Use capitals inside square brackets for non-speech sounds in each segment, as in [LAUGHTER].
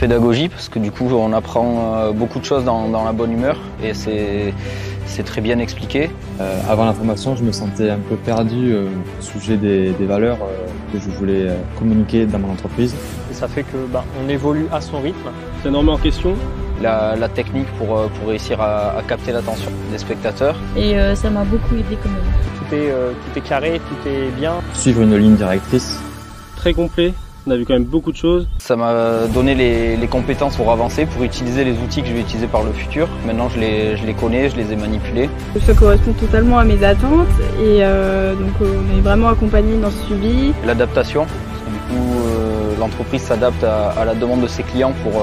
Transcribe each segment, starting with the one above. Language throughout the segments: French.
pédagogie parce que du coup on apprend beaucoup de choses dans, la bonne humeur et c'est c'est très bien expliqué. avant la formation, je me sentais un peu perdu au sujet des, valeurs que je voulais communiquer dans mon entreprise. Et ça fait que bah, on évolue à son rythme. C'est énormément en question la, technique pour, euh, pour réussir à, capter l'attention des spectateurs. Et euh, ça m'a beaucoup aidé quand même. Tout est, euh, tout est carré, tout est bien. Suivre une ligne directrice. Très complet. On a vu quand même beaucoup de choses. Ça m'a donné les, les, compétences pour avancer, pour utiliser les outils que je vais utiliser par le futur. Maintenant, je les, je les connais, je les ai manipulés. Ça correspond totalement à mes attentes et donc on est vraiment accompagné dans ce suivi. L'adaptation, du coup, l'entreprise s'adapte à, à, la demande de ses clients pour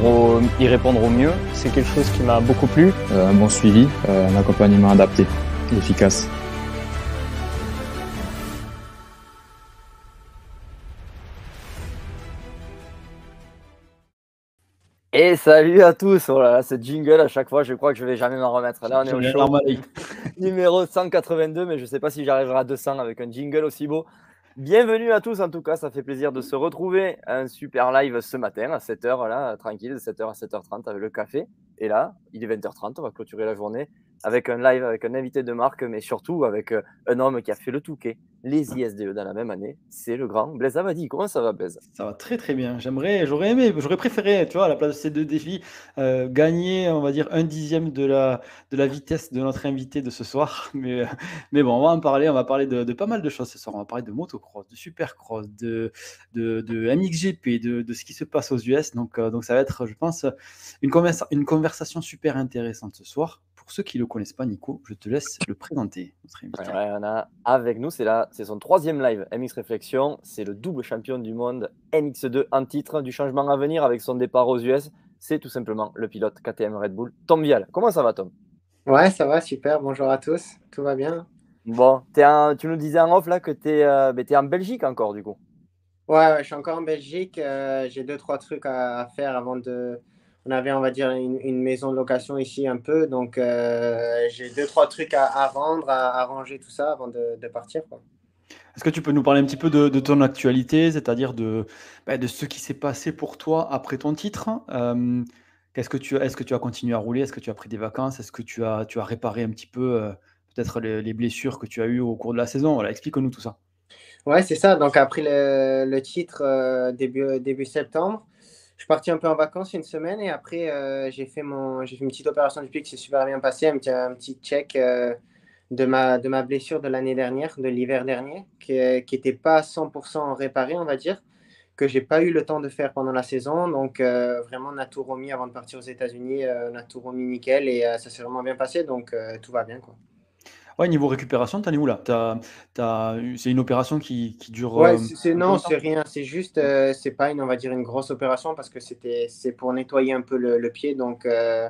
pour y répondre au mieux. C'est quelque chose qui m'a beaucoup plu. Euh, un bon suivi, euh, un accompagnement adapté et efficace. Et salut à tous, oh ce jingle à chaque fois, je crois que je vais jamais m'en remettre. Là, on est au show [LAUGHS] numéro 182, mais je ne sais pas si j'arriverai à 200 avec un jingle aussi beau. Bienvenue à tous en tout cas, ça fait plaisir de se retrouver. Un super live ce matin à 7h, là, tranquille, de 7h à 7h30 avec le café. Et là, il est 20h30, on va clôturer la journée avec un live avec un invité de marque, mais surtout avec euh, un homme qui a fait le Touquet, les ISDE dans la même année. C'est le grand Blaise Abadi. Comment ça va, Blaise? Ça va très très bien. J'aimerais, j'aurais aimé, j'aurais préféré, tu vois, à la place de ces deux défis, euh, gagner, on va dire, un dixième de la, de la vitesse de notre invité de ce soir. [LAUGHS] Mais, euh, mais bon, on va en parler. On va parler de, pas mal de choses ce soir. On va parler de motocross, de supercross, de, de, de MXGP, de, de, ce qui se passe aux US. Donc, donc ça va être, je pense, une, une conversation super intéressante ce soir pour ceux qui ne le connaissent pas, Nico, je te laisse le présenter. on a avec nous, c'est c'est son troisième live MX Réflexion. C'est le double champion du monde MX2 en titre du changement à venir avec son départ aux US. C'est tout simplement le pilote KTM Red Bull, Tom Vial. Comment ça va, Tom? Ouais, ça va, super. Bonjour à tous. Tout va bien? Bon, es tu nous disais en off là que tu es, euh, ben, es, en Belgique encore, du coup. Ouais, je suis encore en Belgique. Euh, j'ai deux, trois trucs à faire avant de, on avait, on va dire, une, maison de location ici un peu. Donc, euh, j'ai deux, trois trucs à, rendre, à, arranger tout ça avant de, partir. Est-ce que tu peux nous parler un petit peu de, ton actualité, c'est-à-dire de, bah, de ce qui s'est passé pour toi après ton titre euh, Est-ce que, tu, est que tu as continué à rouler Est-ce que tu as pris des vacances Est-ce que tu as, tu as réparé un petit peu euh, peut-être les, blessures que tu as eues au cours de la saison? Voilà, explique-nous tout ça. Ouais, c'est ça. Donc, après le, le titre début, début septembre, je suis parti un peu en vacances une semaine et après, euh, j'ai fait, mon, j'ai fait une petite opération du pied qui s'est super bien passée, un petit, un petit check euh, de, ma, de ma blessure de l'année dernière, de l'hiver dernier, qui n'était pas 100% réparée, on va dire, que j'ai pas eu le temps de faire pendant la saison. Donc, euh, vraiment, on a tout remis avant de partir aux États-Unis, on a tout remis nickel et ça s'est vraiment bien passé, donc tout va bien. Quoi. Ouais, niveau récupération, t'en es où là? C'est une opération qui, qui dure. Ouais, euh, c'est, non, c'est rien. C'est juste, euh, c'est pas une, on va dire, une grosse opération parce que c'était, c'est pour nettoyer un peu le, pied. Donc, euh,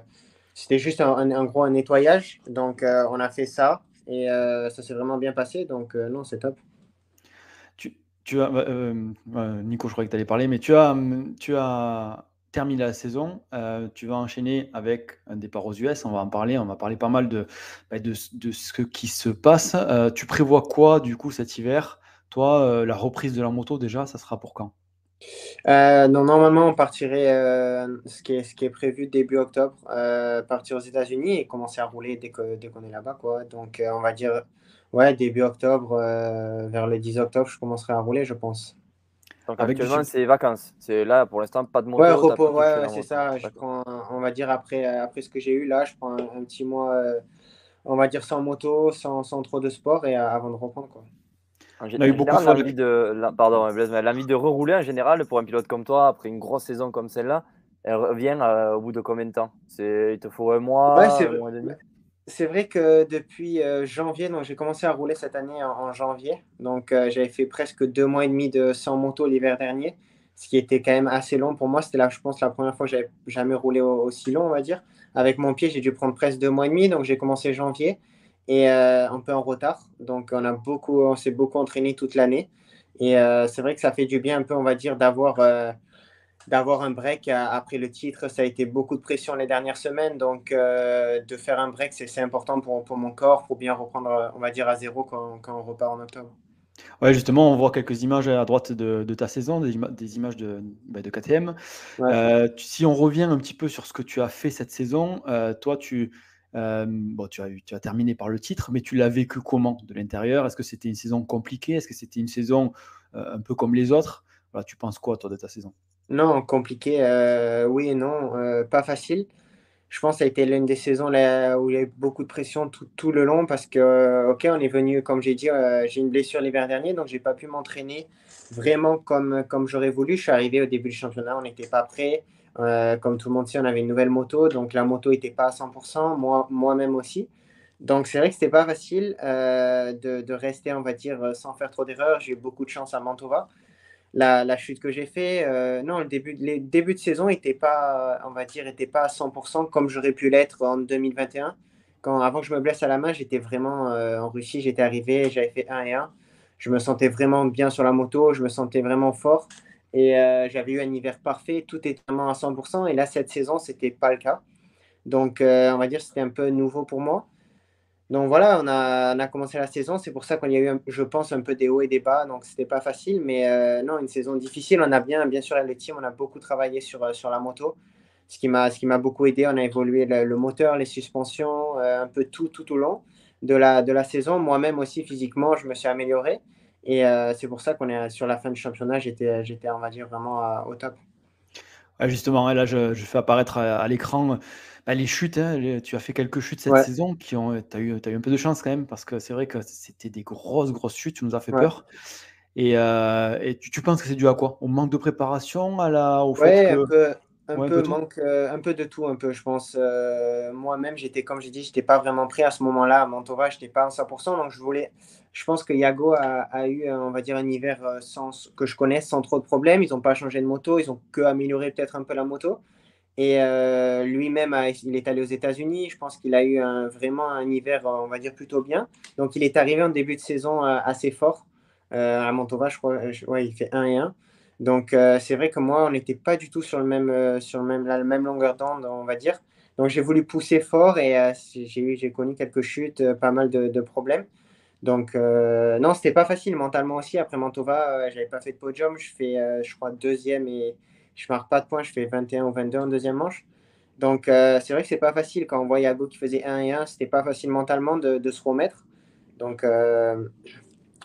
c'était juste un, gros nettoyage. Donc, on a fait ça et ça s'est vraiment bien passé. Donc, non, c'est top. Tu, tu as, Nico, je croyais que tu allais parler, mais tu as, tu as terminer la saison, euh, tu vas enchaîner avec un départ aux US. On va en parler. On va parler pas mal de, bah, de, ce qui se passe. Euh, tu prévois quoi du coup cet hiver? Toi, euh, la reprise de la moto déjà, ça sera pour quand? Non, normalement, on partirait, ce, qui est, prévu début octobre, partir aux États-Unis et commencer à rouler dès qu'on dès est là-bas. Quoi. Donc, on va dire, ouais, début octobre, vers le 10 octobre, je commencerai à rouler, je pense. Donc actuellement, c'est vacances. C'est là, pour l'instant, pas de moto. Ouais, repos, ouais, c'est ça. Je prends, on va dire, après, après ce que j'ai eu là, je prends un, petit mois, euh, on va dire, sans moto, sans, sans trop de sport et euh, avant de reprendre. Quoi. En on a eu beaucoup l'envie de, pardon, l'envie de rerouler en général pour un pilote comme toi, après une grosse saison comme celle-là, elle revient euh, au bout de combien de temps? Il te faut un mois, un mois et demi? C'est vrai que depuis euh, janvier, donc j'ai commencé à rouler cette année en, janvier. Donc euh, j'avais fait presque deux mois et demi de sans moto l'hiver dernier, ce qui était quand même assez long pour moi. C'était là, je pense, la première fois que j'avais jamais roulé aussi long, on va dire. Avec mon pied, j'ai dû prendre presque deux mois et demi. Donc j'ai commencé janvier et euh, un peu en retard. Donc on a beaucoup, on s'est beaucoup entraîné toute l'année. Et c'est vrai que ça fait du bien un peu, on va dire, d'avoir d'avoir un break après le titre. Ça a été beaucoup de pression les dernières semaines. Donc, euh, de faire un break, c'est important pour, pour, mon corps, pour bien reprendre, on va dire, à zéro quand, quand on repart en octobre. Ouais, justement, on voit quelques images à droite de, ta saison, des, images de, bah, de KTM. Euh, si on revient un petit peu sur ce que tu as fait cette saison, euh, toi, tu, euh, bon, tu, as, tu as terminé par le titre, mais tu l'as vécu comment de l'intérieur? Est-ce que c'était une saison compliquée? Est-ce que c'était une saison un peu comme les autres? Voilà, Tu penses quoi, toi, de ta saison? Non, compliqué, oui et non, pas facile je pense que ça a été l'une des saisons là, où il y a eu beaucoup de pression tout, le long parce que, euh, ok, on est venu, comme j'ai dit, euh, j'ai une blessure l'hiver dernier, donc j'ai pas pu m'entraîner vraiment comme, comme j'aurais voulu. Je suis arrivé au début du championnat, on n'était pas prêt. Euh, comme tout le monde sait, on avait une nouvelle moto, donc la moto n'était pas à 100%, moi, moi-même aussi. Donc c'est vrai que c'était pas facile de, de, rester, on va dire, sans faire trop d'erreurs. J'ai eu beaucoup de chance à Mantova la, chute que j'ai fait, euh, non, le début, de saison n'étaient pas, on va dire, était pas à 100% comme j'aurais pu l'être en 2021. Quand, avant que je me blesse à la main, j'étais vraiment euh, en Russie, j'étais arrivé, j'avais fait 1 et 1. Je me sentais vraiment bien sur la moto, je me sentais vraiment fort et euh, j'avais eu un hiver parfait, tout était vraiment à 100%. Et là, cette saison, c'était pas le cas. Donc, on va dire, c'était un peu nouveau pour moi. Donc voilà, on a, commencé la saison. C'est pour ça qu'il y a eu, je pense, un peu des hauts et des bas. Donc c'était pas facile, mais euh, non, une saison difficile. On a bien, bien sûr, le team, on a beaucoup travaillé sur, euh, sur la moto, ce qui m'a, ce qui m'a beaucoup aidé. On a évolué le, moteur, les suspensions, euh, un peu tout, tout au long de la, de la saison. Moi-même aussi, physiquement, je me suis amélioré. Et c'est pour ça qu'on est sur la fin du championnat. J'étais, j'étais on va dire, vraiment au top. justement, là, je fais apparaître à l'écran bah, les chutes, hein, tu as fait quelques chutes cette saison qui ont, tu as eu, eu un peu de chance quand même parce que c'est vrai que c'était des grosses, grosses chutes, tu nous as fait peur. Et, euh, et tu, tu penses que c'est dû à quoi? Au manque de préparation, à la, au fait que... un peu, un peu, manque, euh, un peu de tout, un peu, je pense. Euh, moi-même, j'étais, comme j'ai dit, j'étais pas vraiment prêt à ce moment-là. À Mantova, j'étais pas à 100%, donc je voulais. Je pense que Yago a, a, eu, on va dire, un hiver sans, que je connaisse sans trop de problèmes. Ils n'ont pas changé de moto, ils ont que amélioré peut-être un peu la moto. Et euh, lui-même, il est allé aux États-Unis. Je pense qu'il a eu vraiment un hiver, on va dire, plutôt bien. Donc, il est arrivé en début de saison euh, assez fort. Euh, à Montova, je crois, ouais, il fait 1 et 1. Donc, c'est vrai que moi, on n'était pas du tout sur, le même, sur le même, la même longueur d'onde, on va dire. Donc, j'ai voulu pousser fort et j'ai connu quelques chutes, pas mal de, de problèmes. Donc, non, c'était pas facile mentalement aussi. Après Mantova, j'avais pas fait de podium. Je fais, je crois, deuxième et je marque pas de points, je fais 21 ou 22 en deuxième manche. Donc, euh, c'est vrai que c'est pas facile. Quand on voit Yago qui faisait 1 et 1, c'était pas facile mentalement de, se remettre. Donc, euh,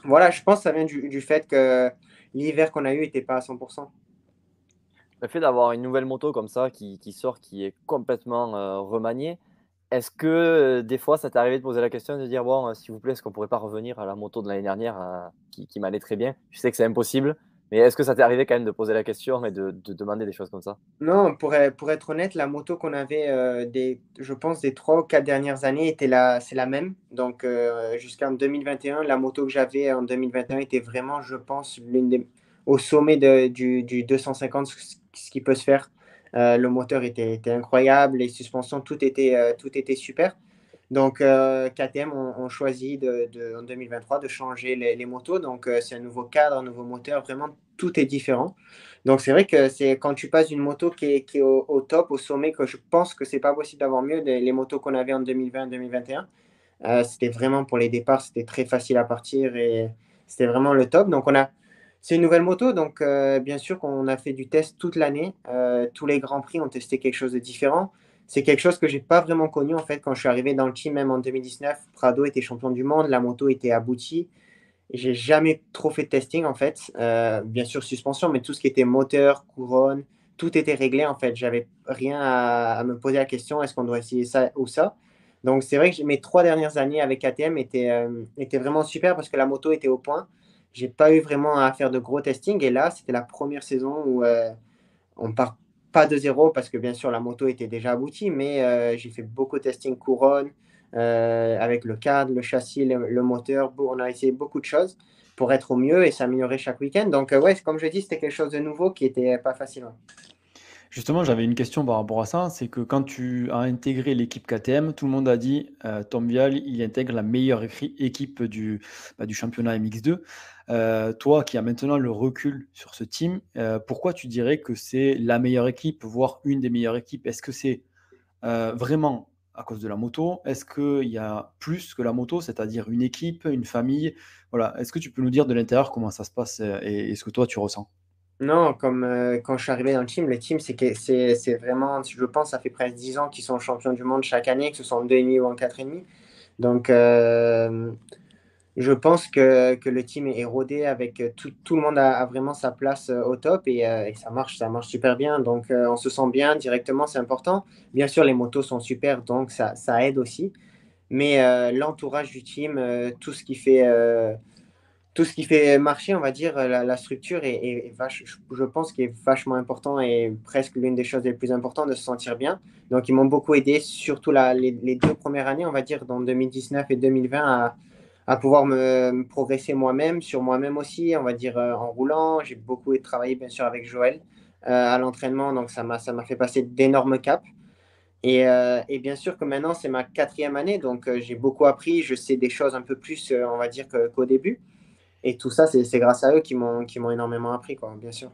voilà, je pense que ça vient du, fait que l'hiver qu'on a eu n'était pas à 100%. Le fait d'avoir une nouvelle moto comme ça qui, sort, qui est complètement euh, remaniée, est-ce que des fois ça t'est arrivé de poser la question de dire bon, s'il vous plaît, est-ce qu'on pourrait pas revenir à la moto de l'année dernière qui m'allait très bien? Je sais que c'est impossible, mais est-ce que ça t'est arrivé quand même de poser la question et de, demander des choses comme ça? Non, pour, pour, être honnête, la moto qu'on avait, euh, des, je pense, des trois ou quatre dernières années, était la, c'est la même. Donc, euh, jusqu'en 2021, la moto que j'avais en 2021 était vraiment, je pense, l'une des, au sommet de, du, du, 250, ce qui peut se faire. Euh, le moteur était, était, incroyable, les suspensions, tout était, tout était super. Donc, KTM ont, choisi de, en 2023 de changer les, motos. Donc, c'est un nouveau cadre, un nouveau moteur, vraiment tout est différent. Donc c'est vrai que c'est quand tu passes d'une moto qui est, au, top, au sommet, que je pense que c'est pas possible d'avoir mieux les motos qu'on avait en 2020-2021. Euh, c'était vraiment pour les départs, c'était très facile à partir et c'était vraiment le top. Donc on a, c'est une nouvelle moto, donc euh, bien sûr qu'on a fait du test toute l'année. Euh, tous les grands prix ont testé quelque chose de différent. C'est quelque chose que j'ai pas vraiment connu en fait quand je suis arrivé dans le team, même en 2019. Prado était champion du monde, la moto était aboutie. J'ai jamais trop fait de testing en fait. Euh, bien sûr suspension, mais tout ce qui était moteur, couronne, tout était réglé en fait. J'avais rien à, me poser la question est-ce qu'on doit essayer ça ou ça? Donc c'est vrai que mes trois dernières années avec KTM étaient, euh, étaient vraiment super parce que la moto était au point. J'ai pas eu vraiment à faire de gros testing et là c'était la première saison où euh, on part pas de zéro parce que bien sûr la moto était déjà aboutie, mais j'ai fait beaucoup de testing couronne, euh, avec le cadre, le châssis, le, moteur. On a essayé beaucoup de choses pour être au mieux et s'améliorer chaque week-end. Donc, euh, ouais, comme je dis, c'était quelque chose de nouveau qui n'était pas facile. Justement, j'avais une question par rapport à ça. C'est que quand tu as intégré l'équipe KTM, tout le monde a dit euh, Tom Vial, il intègre la meilleure équipe du, bah, du championnat MX2. Toi qui as maintenant le recul sur ce team, pourquoi tu dirais que c'est la meilleure équipe, voire une des meilleures équipes? Est-ce que c'est vraiment à cause de la moto? Est-ce qu'il y a plus que la moto, c'est-à-dire une équipe, une famille? Voilà. Est-ce que tu peux nous dire de l'intérieur comment ça se passe et, ce que toi tu ressens? Non, comme quand je suis arrivé dans le team, le team, c'est c'est vraiment, je pense, ça fait presque 10 ans qu'ils sont champions du monde chaque année, que ce soit en 2,5 ou en 4,5. Donc, je pense que, que, le team est rodé avec euh, tout, tout le monde a, vraiment sa place euh, au top et, euh, et, ça marche, ça marche super bien. Donc on se sent bien directement, c'est important. Bien sûr, les motos sont super, donc ça, ça aide aussi. Mais l'entourage du team, tout ce qui fait tout ce qui fait marcher, on va dire, la, structure je pense qu'il est vachement important et presque l'une des choses les plus importantes de se sentir bien. Donc, ils m'ont beaucoup aidé, surtout la, les, deux premières années, on va dire, dans 2019 et 2020, à, à pouvoir me, progresser moi-même, sur moi-même aussi, on va dire euh, en roulant. J'ai beaucoup travaillé bien sûr avec Joël euh, à l'entraînement, donc ça m'a fait passer d'énormes caps. Et, euh, et, bien sûr que maintenant c'est ma quatrième année, donc j'ai beaucoup appris, je sais des choses un peu plus, on va dire, qu'au début. Et tout ça, c'est grâce à eux qui m'ont énormément appris, quoi, bien sûr.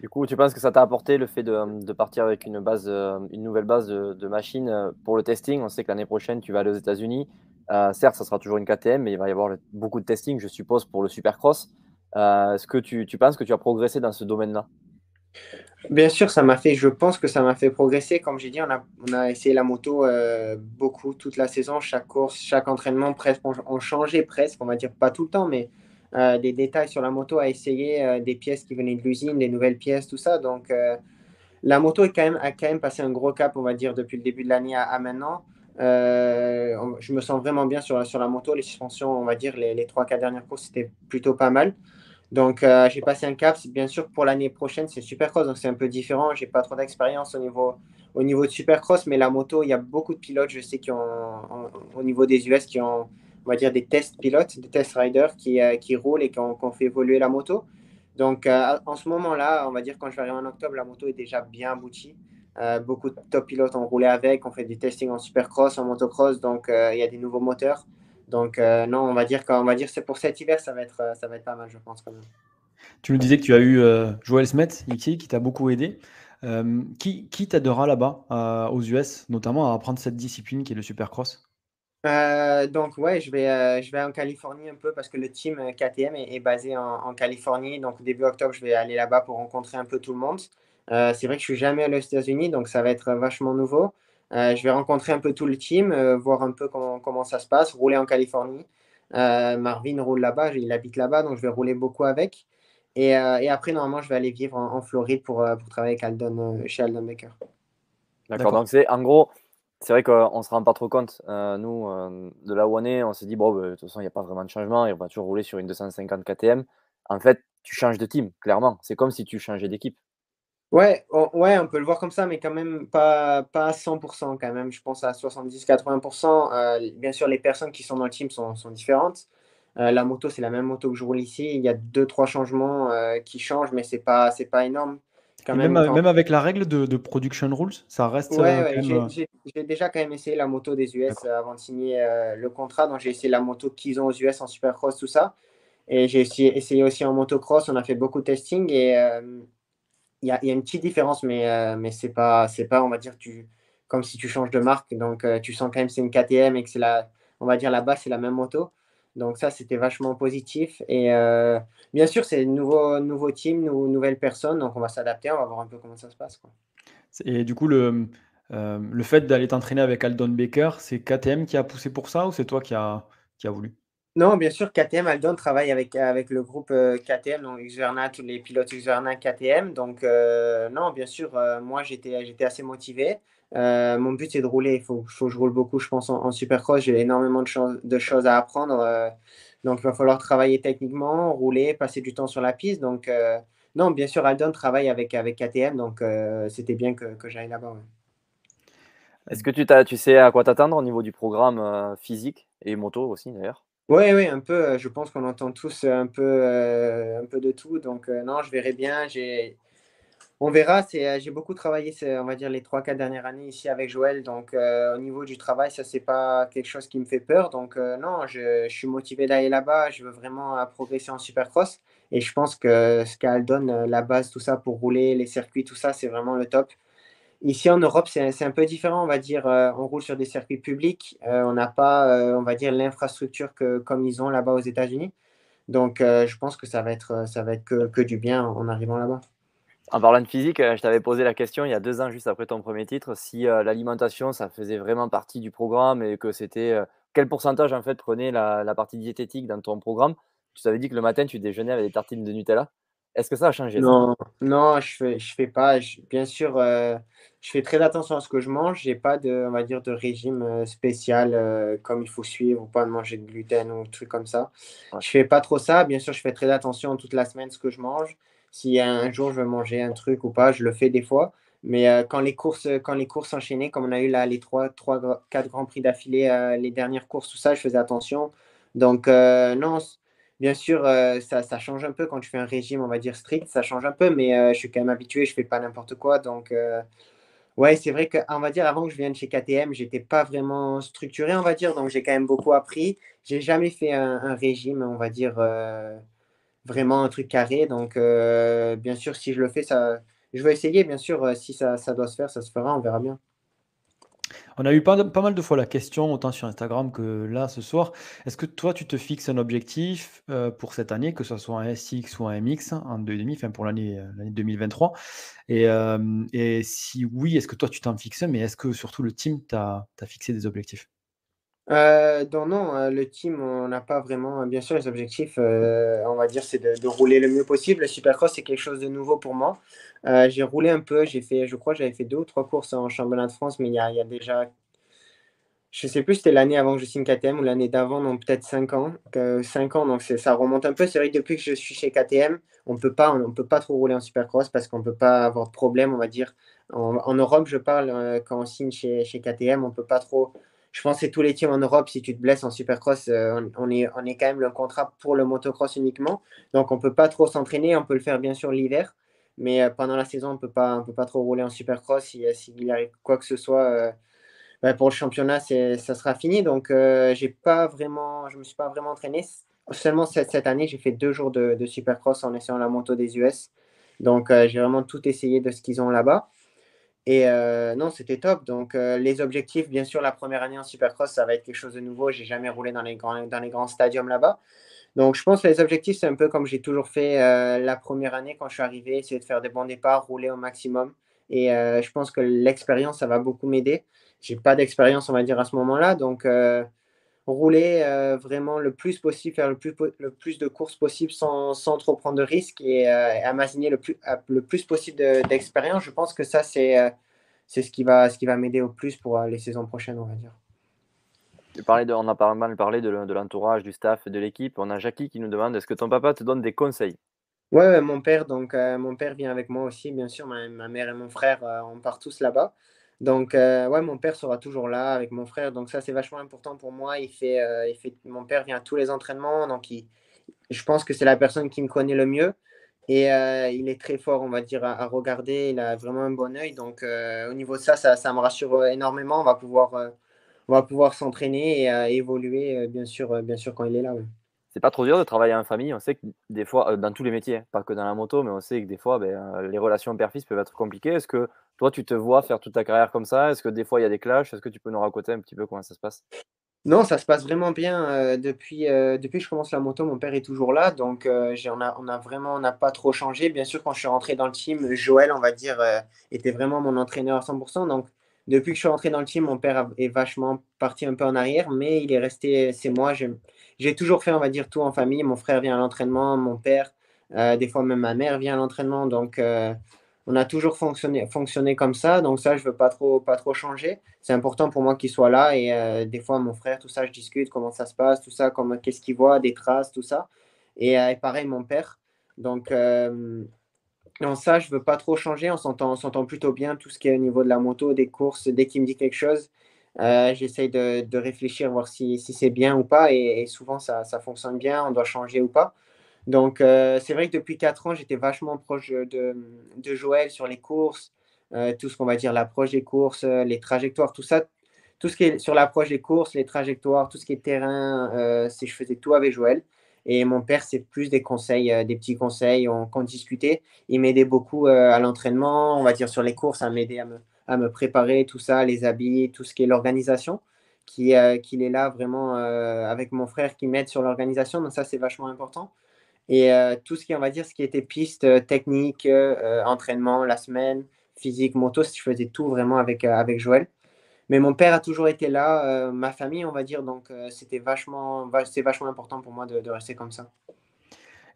Du coup, tu penses que ça t'a apporté le fait de, de, partir avec une, base, une nouvelle base de, de machines pour le testing? On sait que l'année prochaine, tu vas aller aux États-Unis. Euh, certes, ça sera toujours une KTM, mais il va y avoir beaucoup de testing, je suppose, pour le Supercross. Euh, est-ce que tu, penses que tu as progressé dans ce domaine-là? Bien sûr, ça m'a fait, je pense que ça m'a fait progresser. Comme j'ai dit, on a, on essayé la moto euh, beaucoup toute la saison, chaque course, chaque entraînement, presque, on, changeait presque, on va dire pas tout le temps, mais des détails sur la moto à essayer, des pièces qui venaient de l'usine, des nouvelles pièces, tout ça. Donc, la moto est quand même, a quand même passé un gros cap, on va dire, depuis le début de l'année à, maintenant. Euh, je me sens vraiment bien sur, la moto. Les suspensions, on va dire, les, les 3-4 dernières courses, c'était plutôt pas mal. Donc, euh, j'ai passé un cap. Bien sûr, pour l'année prochaine, c'est Supercross, donc c'est un peu différent. J'ai pas trop d'expérience au niveau, au niveau de Supercross, mais la moto, il y a beaucoup de pilotes, je sais, qui ont, au niveau des US, qui ont, on va dire, des tests pilotes, des test riders qui, euh, qui roulent et qui ont, fait évoluer la moto. Donc, en ce moment-là, on va dire, quand je vais arriver en octobre, la moto est déjà bien aboutie. Euh, beaucoup de top pilotes ont roulé avec, on fait du testing en supercross, en motocross, donc euh, il y a des nouveaux moteurs. Donc euh, non, on va dire qu'on va dire c'est pour cet hiver, ça va être ça va être pas mal, je pense quand même. Tu nous disais que tu as eu Joël Smet qui t'a beaucoup aidé. qui qui t'aidera là-bas aux US, notamment à apprendre cette discipline qui est le supercross? Donc ouais, je vais, je vais en Californie un peu parce que le team KTM est, basé en, en, Californie. Donc début octobre, je vais aller là-bas pour rencontrer un peu tout le monde. Euh, c'est vrai que je suis jamais allé aux États-Unis, donc ça va être vachement nouveau. Euh, je vais rencontrer un peu tout le team, euh, voir un peu comment, comment, ça se passe, rouler en Californie. Marvin roule là-bas, il habite là-bas, donc je vais rouler beaucoup avec. Et, et, après, normalement, je vais aller vivre en, Floride pour, pour, travailler avec Aldon, chez Aldon Baker. D'accord, donc c'est en gros, c'est vrai qu'on ne se rend pas trop compte. nous, de là où on est, on s'est dit, bon, bah, de toute façon, il n'y a pas vraiment de changement, et on va toujours rouler sur une 250 KTM. En fait, tu changes de team, clairement. C'est comme si tu changeais d'équipe. Ouais, on, ouais, on peut le voir comme ça, mais quand même pas, pas à 100% quand même. Je pense à 70-80%. Euh, bien sûr, les personnes qui sont dans le team sont, sont différentes. Euh, la moto, c'est la même moto que je roule ici. Il y a deux, trois changements euh, qui changent, mais c'est pas, c'est pas énorme. Quand même, même, avec la règle de, de, production rules, ça reste. Ouais, j'ai déjà quand même essayé la moto des US avant de signer le contrat. Donc j'ai essayé la moto qu'ils ont aux US en supercross, tout ça. Et j'ai essayé, essayé, aussi en motocross. On a fait beaucoup de testing et y a, y a, une petite différence, mais, euh, mais c'est pas, c'est pas, on va dire, comme si tu changes de marque. Donc, euh, tu sens quand même c'est une KTM et que c'est la, on va dire là-bas, c'est la même moto. Donc, ça, c'était vachement positif. Et euh, bien sûr, c'est nouveau, nouveau team, nou, nouvelle personne. Donc, on va s'adapter, on va voir un peu comment ça se passe. Et du coup, le, le fait d'aller t'entraîner avec Aldon Baker, c'est KTM qui a poussé pour ça ou c'est toi qui a, qui a voulu? Non, bien sûr, KTM Aldon travaille avec, avec le groupe euh, KTM, donc Xverna, tous les pilotes Xverna KTM. Donc, euh, non, bien sûr, euh, moi, j'étais, assez motivé. mon but, c'est de rouler. Il faut, que je roule beaucoup, je pense, en, supercross. J'ai énormément de, de, choses à apprendre. donc, il va falloir travailler techniquement, rouler, passer du temps sur la piste. Donc, non, bien sûr, Aldon travaille avec, avec KTM. Donc, c'était bien que, que j'aille là-bas. Est-ce que tu, tu sais à quoi t'attendre au niveau du programme physique et moto aussi, d'ailleurs? Oui, oui, un peu. Euh, je pense qu'on entend tous un peu, euh, un peu de tout. Donc, euh, non, je verrai bien. On verra. C'est, j'ai beaucoup travaillé, on va dire, les 3-4 dernières années ici avec Joël. Donc, au niveau du travail, ça, c'est pas quelque chose qui me fait peur. Donc, non, je, je, suis motivé d'aller là-bas. Je veux vraiment progresser en supercross. Et je pense que ce qu'elle donne, la base, tout ça, pour rouler, les circuits, tout ça, c'est vraiment le top. Ici en Europe, c'est un peu différent, on va dire. on roule sur des circuits publics. on n'a pas, on va dire, l'infrastructure comme ils ont là-bas aux États-Unis. Donc, je pense que ça va être, ça va être que, que du bien en arrivant là-bas. En parlant de physique, je t'avais posé la question il y a deux ans, juste après ton premier titre, si l'alimentation, ça faisait vraiment partie du programme et que c'était quel pourcentage en fait prenait la, la, partie diététique dans ton programme? Tu t'avais dit que le matin, tu déjeunais avec des tartines de Nutella? Est-ce que ça a changé Non, non, je fais, je fais pas. bien sûr, euh, je fais très attention à ce que je mange. J'ai pas de, on va dire, de régime euh, spécial euh, comme il faut suivre ou pas de manger de gluten ou trucs comme ça. Je fais pas trop ça. Bien sûr, je fais très attention toute la semaine ce que je mange. Si un jour je veux manger un truc ou pas, je le fais des fois. Mais quand les courses, quand les courses enchaînées, comme on a eu là les trois, trois, quatre grands prix d'affilée, les dernières courses, tout ça, je faisais attention. Donc non Bien sûr, euh, ça, change un peu quand tu fais un régime, on va dire strict, ça change un peu, mais euh, je suis quand même habitué, je fais pas n'importe quoi. Donc, euh, ouais, c'est vrai qu'on va dire, avant que je vienne chez KTM, j'étais pas vraiment structuré, on va dire, donc j'ai quand même beaucoup appris. J'ai jamais fait un, régime, on va dire, vraiment un truc carré. Donc, bien sûr, si je le fais, ça, je vais essayer, bien sûr, si ça doit se faire, ça se fera, on verra bien. On a eu pas, mal de fois la question, autant sur Instagram que là ce soir. Est-ce que toi, tu te fixes un objectif euh, pour cette année, que ce soit un SX ou un MX en 2,5, enfin pour l'année 2023 euh, et, si oui, est-ce que toi, tu t'en fixes Mais est-ce que surtout le team t'a fixé des objectifs? Euh, non, euh, le team, on n'a pas vraiment. Bien sûr, les objectifs, euh, on va dire, c'est de, rouler le mieux possible. Le Supercross, c'est quelque chose de nouveau pour moi. Euh, j'ai roulé un peu, j'ai fait, je crois, j'avais fait deux ou trois courses en championnat de France, mais il y a, déjà, je sais plus, c'était l'année avant que je signe KTM ou l'année d'avant, donc peut-être cinq ans. cinq ans, donc ça remonte un peu. C'est vrai que depuis que je suis chez KTM, on peut pas, on, peut pas trop rouler en Supercross parce qu'on peut pas avoir de problème, on va dire. En, Europe, je parle, quand on signe chez, KTM, on peut pas trop je pense que tous les teams en Europe, si tu te blesses en supercross, euh, on, est, on est quand même le contrat pour le motocross uniquement. Donc on ne peut pas trop s'entraîner. On peut le faire bien sûr l'hiver. Mais euh, pendant la saison, on ne peut pas trop rouler en supercross. S'il si, y arrive quoi que ce soit, euh, bah, pour le championnat, ça sera fini. Donc je ne me suis pas vraiment entraîné. Seulement cette, année, j'ai fait deux jours de, supercross en essayant la moto des US. Donc j'ai vraiment tout essayé de ce qu'ils ont là-bas. Et euh, non, c'était top. Donc, euh, les objectifs, bien sûr, la première année en Supercross, ça va être quelque chose de nouveau. J'ai jamais roulé dans les grands, dans les grands stadiums là-bas. Donc, je pense que les objectifs, c'est un peu comme j'ai toujours fait euh, la première année quand je suis arrivé, essayer de faire des bons départs, rouler au maximum. Et je pense que l'expérience, ça va beaucoup m'aider. J'ai pas d'expérience, on va dire, à ce moment-là. Donc, rouler euh, vraiment le plus possible, faire le plus, le plus de courses possible sans, sans trop prendre de risques et euh, amassiner le plus, le plus possible d'expérience. je pense que ça, c'est euh, c'est ce qui va, ce qui va m'aider au plus pour les saisons prochaines, on va dire. de, on a pas mal parlé de, l'entourage, du staff, de l'équipe. On a Jackie qui nous demande est-ce que ton papa te donne des conseils? Ouais, mon père, donc mon père vient avec moi aussi, bien sûr. Ma, ma mère et mon frère, on part tous là-bas. Donc, euh, ouais, mon père sera toujours là avec mon frère. Donc, ça, c'est vachement important pour moi. Il fait, euh, il fait, mon père vient à tous les entraînements. Donc, je pense que c'est la personne qui me connaît le mieux. Et euh, il est très fort, on va dire, à, regarder. Il a vraiment un bon œil. Donc, au niveau de ça, ça, ça, me rassure énormément. On va pouvoir, on va pouvoir s'entraîner et évoluer, bien, sûr, bien sûr, quand il est là. C'est pas trop dur de travailler en famille. On sait que des fois, dans tous les métiers, pas que dans la moto, mais on sait que des fois, ben, les relations père-fils peuvent être compliquées. Est-ce que toi, tu te vois faire toute ta carrière comme ça? Est-ce que des fois, il y a des clashs? Est-ce que tu peux nous raconter un petit peu comment ça se passe? Non, ça se passe vraiment bien. Euh, depuis, euh, depuis que je commence la moto, mon père est toujours là. Donc, euh, on, a, on a vraiment n'a pas trop changé. Bien sûr, quand je suis rentré dans le team, Joël, on va dire, était vraiment mon entraîneur à 100%. Donc, depuis que je suis rentré dans le team, mon père est vachement parti un peu en arrière, mais il est resté, c'est moi. J'ai toujours fait, on va dire, tout en famille. Mon frère vient à l'entraînement, mon père, des fois même ma mère vient à l'entraînement. Donc, on a toujours fonctionné, fonctionné comme ça, donc ça, je veux pas trop, pas trop changer. C'est important pour moi qu'il soit là et euh, des fois, mon frère, tout ça, je discute comment ça se passe, tout ça, comment, qu'est-ce qu'il voit, des traces, tout ça. Et, euh, pareil, mon père. Donc, euh, ça, je veux pas trop changer. On s'entend, s'entend plutôt bien, tout ce qui est au niveau de la moto, des courses. Dès qu'il me dit quelque chose, euh, j'essaye de, réfléchir, voir si, c'est bien ou pas. Et, souvent, ça, ça, fonctionne bien, on doit changer ou pas. Donc, euh, c'est vrai que depuis 4 ans, j'étais vachement proche de, de, Joël sur les courses, euh, tout ce qu'on va dire, l'approche des courses, les trajectoires, tout ça. Tout ce qui est sur l'approche des courses, les trajectoires, tout ce qui est terrain, je faisais tout avec Joël. Et mon père, c'est plus des conseils, des petits conseils, on, on discutait. Il m'aidait beaucoup à l'entraînement, on va dire sur les courses, à m'aider à me, à me préparer, tout ça, les habits, tout ce qui est l'organisation, qu'il est là vraiment avec mon frère qui m'aide sur l'organisation. Donc ça, c'est vachement important. Et tout ce qui, on va dire, ce qui était piste, technique, entraînement, la semaine, physique, moto, je faisais tout vraiment avec, avec Joël. Mais mon père a toujours été là, euh, ma famille, on va dire, donc euh, c'était vachement, vachement important pour moi de, rester comme ça.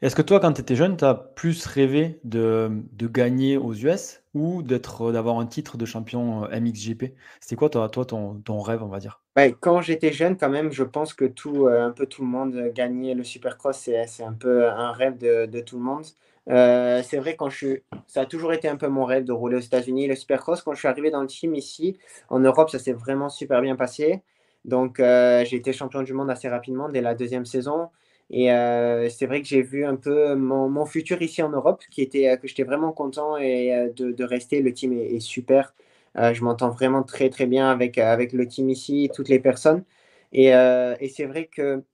Est-ce que toi, quand tu étais jeune, tu as plus rêvé de, de gagner aux US ou d'avoir un titre de champion euh, MXGP C'était quoi, toi, ton, rêve, on va dire? Quand j'étais jeune, quand même, je pense que tout, un peu tout le monde gagner le Supercross, c'est un peu un rêve de, tout le monde. Euh, c'est vrai, quand je ça a toujours été un peu mon rêve de rouler aux États-Unis. Le Supercross, quand je suis arrivé dans le team ici, en Europe, ça s'est vraiment super bien passé. Donc, euh, j'ai été champion du monde assez rapidement dès la deuxième saison. Et euh, c'est vrai que j'ai vu un peu mon, mon, futur ici en Europe, qui était, que j'étais vraiment content et, de, de, rester. Le team est, super. je m'entends vraiment très, très bien avec, avec le team ici, toutes les personnes. Et, et c'est vrai que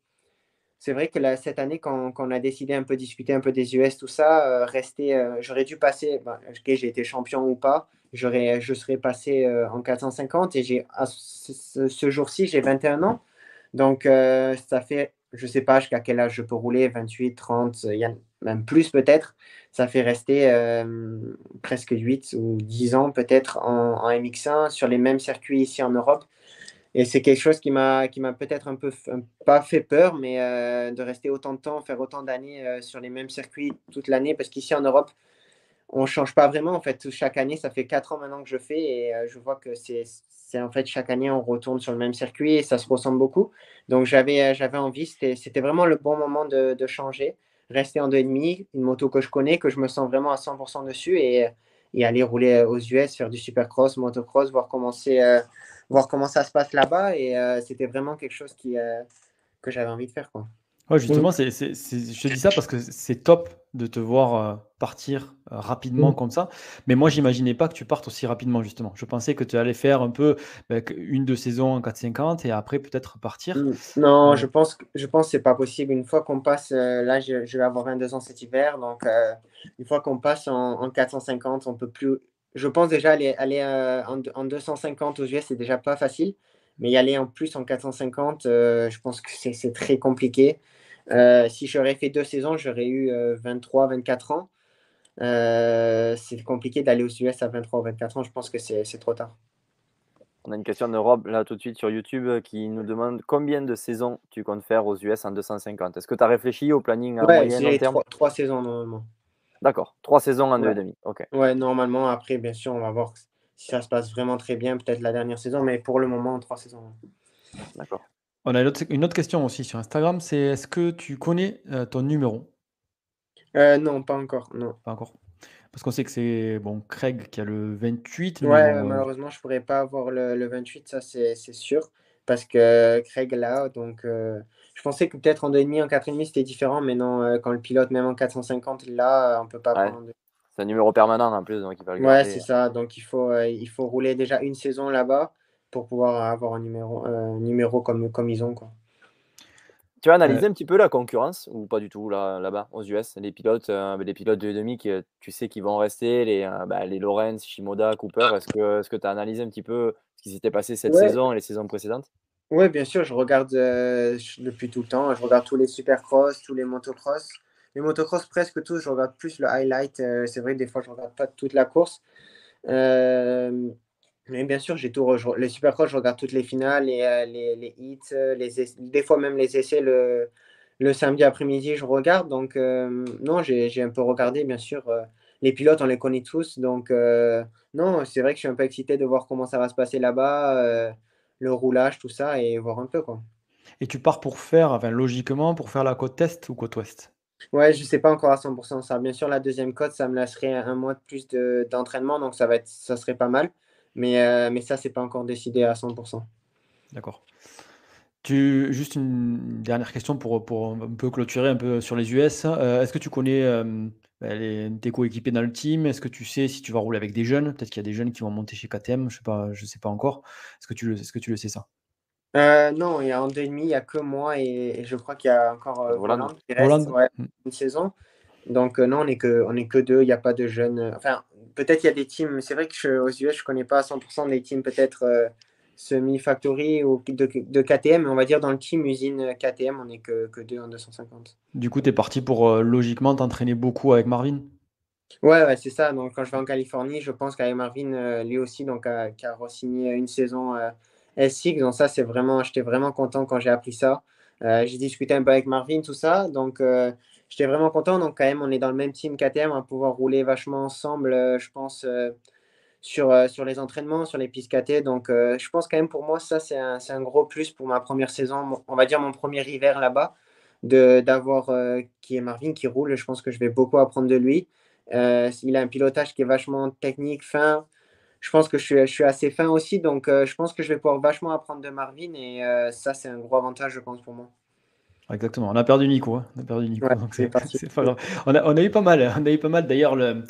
c'est vrai que cette année, quand, on a décidé un peu discuter un peu des US, tout ça, euh, rester, euh, j'aurais dû passer, ben, j'ai été champion ou pas, j'aurais, je serais passé euh, en 450 et j'ai, ce, jour-ci, j'ai 21 ans. Donc, ça fait, je ne sais pas jusqu'à quel âge je peux rouler, 28, 30, y a même plus peut-être. Ça fait rester presque 8 ou 10 ans peut-être en, en MX1 sur les mêmes circuits ici en Europe. Et c'est quelque chose qui m'a qui m'a peut-être un peu pas fait peur, mais euh, de rester autant de temps, faire autant d'années euh, sur les mêmes circuits toute l'année, parce qu'ici en Europe, on change pas vraiment. En fait, chaque année, ça fait quatre ans maintenant que je fais, et euh, je vois que c'est en fait chaque année on retourne sur le même circuit et ça se ressemble beaucoup. Donc j'avais j'avais envie, c'était vraiment le bon moment de, changer, rester en deux et demi, une moto que je connais, que je me sens vraiment à 100% dessus et, et aller rouler aux US, faire du supercross, motocross, voir comment voir comment ça se passe là-bas. Et euh, c'était vraiment quelque chose qui, euh, que j'avais envie de faire. Quoi. Ouais, justement, c'est, c'est, je te dis ça parce que c'est top de te voir euh, partir rapidement mm. comme ça. Mais moi, j'imaginais pas que tu partes aussi rapidement, justement. Je pensais que tu allais faire un peu ben, une deux saisons en 4,50 et après peut-être partir. Mm. Non, je pense que je pense c'est pas possible. Une fois qu'on passe, là, je, vais avoir 22 ans cet hiver. Donc, une fois qu'on passe en, en 450, on peut plus je pense déjà aller, aller euh, en, 250 aux US, c'est déjà pas facile. Mais y aller en plus en 450, euh, je pense que c'est très compliqué. Euh, si j'aurais fait deux saisons, j'aurais eu 23, 24 ans. c'est compliqué d'aller aux US à 23 ou 24 ans. Je pense que c'est trop tard. On a une question de Rob là tout de suite sur YouTube qui nous demande combien de saisons tu comptes faire aux US en 250. Est-ce que tu as réfléchi au planning à moyen long terme trois, trois saisons normalement. D'accord. Trois saisons en deux et demi. Ok. Ouais, normalement, après, bien sûr, on va voir si ça se passe vraiment très bien, peut-être la dernière saison, mais pour le moment, trois saisons. D'accord. On a une autre, question aussi sur Instagram, c'est est-ce que tu connais euh, ton numéro? Euh, Non, pas encore. Non. Pas encore. Parce qu'on sait que c'est bon, Craig qui a le 28. Ouais, euh, malheureusement, je pourrais pas avoir le, le 28, ça c'est sûr. Parce que Craig là, donc je pensais que peut-être en 2,5, en 4,5, c'était différent, mais non, euh, quand le pilote, même en 450, là, on peut pas prendre. C'est un numéro permanent en plus, donc il va le Ouais, c'est ça. Donc il faut, euh, il faut rouler déjà une saison là-bas pour pouvoir avoir un numéro, un numéro comme, comme ils ont. Quoi. Tu as analysé un petit peu la concurrence ou pas du tout là, là-bas aux US Les pilotes, euh, les pilotes de demi qui tu sais qu'ils vont rester, les, bah, les Lorenz, Shimoda, Cooper. Est-ce que tu as analysé un petit peu ce qui s'était passé cette saison et les saisons précédentes? Oui, bien sûr, je regarde euh, depuis tout le temps. Je regarde tous les supercross, tous les motocross. Les motocross, presque tous, je regarde plus le highlight. Euh, c'est vrai, des fois, je ne regarde pas toute la course. Euh, mais bien sûr, j'ai tout. les supercross, je regarde toutes les finales, les, les, les hits, des fois même les essais le, le samedi après-midi, je regarde. Donc, non, j'ai un peu regardé, bien sûr. les pilotes, on les connaît tous. Donc, non, c'est vrai que je suis un peu excité de voir comment ça va se passer là-bas le roulage, tout ça, et voir un peu. Quoi. Et tu pars pour faire, enfin, logiquement, pour faire la côte est ou côte ouest? Ouais, je sais pas encore à 100% ça. Bien sûr, la deuxième côte, ça me laisserait un mois de plus d'entraînement, donc ça, va être, ça serait pas mal. Mais, euh, mais ça, pas encore décidé à 100%. D'accord. Juste une dernière question pour, pour un peu clôturer un peu sur les US. Euh, est-ce que tu connais euh, les, tes coéquipiers dans le team? Est-ce que tu sais si tu vas rouler avec des jeunes? Peut-être qu'il y a des jeunes qui vont monter chez KTM, je sais sais pas encore. Est-ce que tu le, est-ce que tu le sais ça? Non, il y a en deux et demi, il n'y a que moi et, je crois qu'il y a encore Roland qui reste mm. une saison. Donc non, on n'est que, on est que deux, il n'y a pas de jeunes. Enfin, peut-être il y a des teams, c'est vrai que je, aux US, je ne connais pas à 100% des teams peut-être semi-factory ou de, KTM, mais on va dire dans le team usine KTM, on n'est que, que deux en 250. Du coup, tu es parti pour logiquement t'entraîner beaucoup avec Marvin? Ouais, c'est ça. Donc, quand je vais en Californie, je pense qu'avec Marvin, euh, lui aussi, donc, a, qui a re-signé une saison euh, SX. Donc, ça, c'est vraiment, j'étais vraiment content quand j'ai appris ça. Euh, j'ai discuté un peu avec Marvin, tout ça. Donc, j'étais vraiment content. Donc, quand même, on est dans le même team KTM. On va pouvoir rouler vachement ensemble, je pense, sur, sur les entraînements, sur les pistes KT. Donc, je pense quand même pour moi, ça, c'est un, un, gros plus pour ma première saison. On va dire mon premier hiver là-bas. D'avoir qui est Marvin qui roule. Je pense que je vais beaucoup apprendre de lui. Euh, il a un pilotage qui est vachement technique, fin. Je pense que je suis, je suis assez fin aussi, donc euh, je pense que je vais pouvoir vachement apprendre de Marvin et euh, ça, c'est un gros avantage, je pense, pour moi. Exactement. On a perdu Nico. Hein. On a perdu Nico. c'est pas grave. On a, on a, eu pas mal. On a eu pas mal. D'ailleurs, le,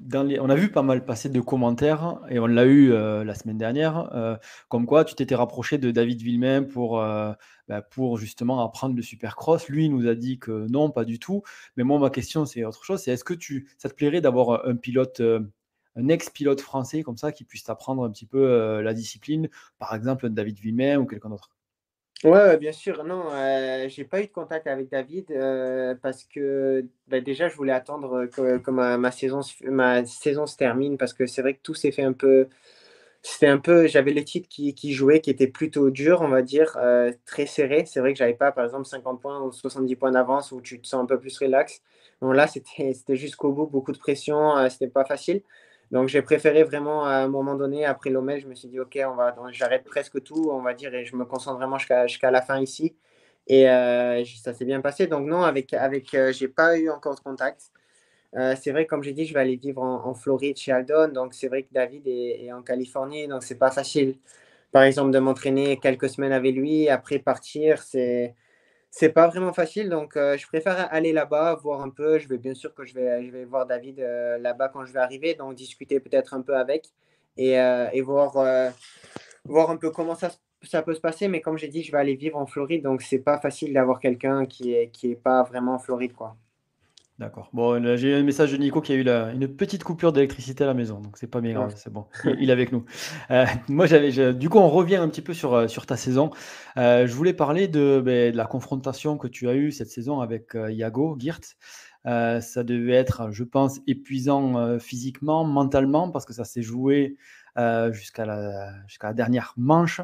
dans on a vu pas mal passer de commentaires et on l'a eu la semaine dernière. comme quoi, tu t'étais rapproché de David Villemain pour bah, pour justement apprendre le supercross. Lui, il nous a dit que non, pas du tout. Mais moi, ma question, c'est autre chose. C'est est-ce que tu, ça te plairait d'avoir un pilote, euh, un ex-pilote français comme ça qui puisse t'apprendre un petit peu euh, la discipline, par exemple David Villemin ou quelqu'un d'autre? Ouais, bien sûr. Non, euh, j'ai pas eu de contact avec David parce que bah, déjà, je voulais attendre que, ma, saison, ma saison se termine parce que c'est vrai que tout s'est fait un peu c'était un peu, j'avais les titres qui, qui, jouaient, qui étaient plutôt durs, on va dire, euh, très serrés. C'est vrai que j'avais pas, par exemple, 50 points ou 70 points d'avance où tu te sens un peu plus relax. Donc là, c'était jusqu'au bout, beaucoup de pression, euh, c'était pas facile. Donc j'ai préféré vraiment, à un moment donné, après l'OMEL, je me suis dit, OK, on va, j'arrête presque tout, on va dire, et je me concentre vraiment jusqu'à la fin ici. Et euh, ça s'est bien passé. Donc non, avec, avec j'ai pas eu encore de contact. Euh, c'est vrai, comme j'ai dit, je vais aller vivre en, Floride chez Aldon. Donc, c'est vrai que David est, en Californie. Donc, c'est pas facile, par exemple, de m'entraîner quelques semaines avec lui. Après, partir, c'est. C'est pas vraiment facile, donc euh, je préfère aller là-bas, voir un peu. Je vais bien sûr que je vais, je voir David euh, là-bas quand je vais arriver, donc discuter peut-être un peu avec et, et voir, voir un peu comment ça, ça peut se passer. Mais comme j'ai dit, je vais aller vivre en Floride, donc c'est pas facile d'avoir quelqu'un qui est, qui est pas vraiment en Floride, quoi. D'accord. Bon, j'ai un message de Nico qui a eu une petite coupure d'électricité à la maison, donc c'est pas bien grave, c'est bon. Il, est avec nous. Euh, moi, j'avais, du coup, on revient un petit peu sur, euh, sur ta saison. Euh, je voulais parler de, ben, de la confrontation que tu as eue cette saison avec Iago Girt. ça devait être, je pense, épuisant physiquement, mentalement, parce que ça s'est joué jusqu'à la, jusqu'à la dernière manche.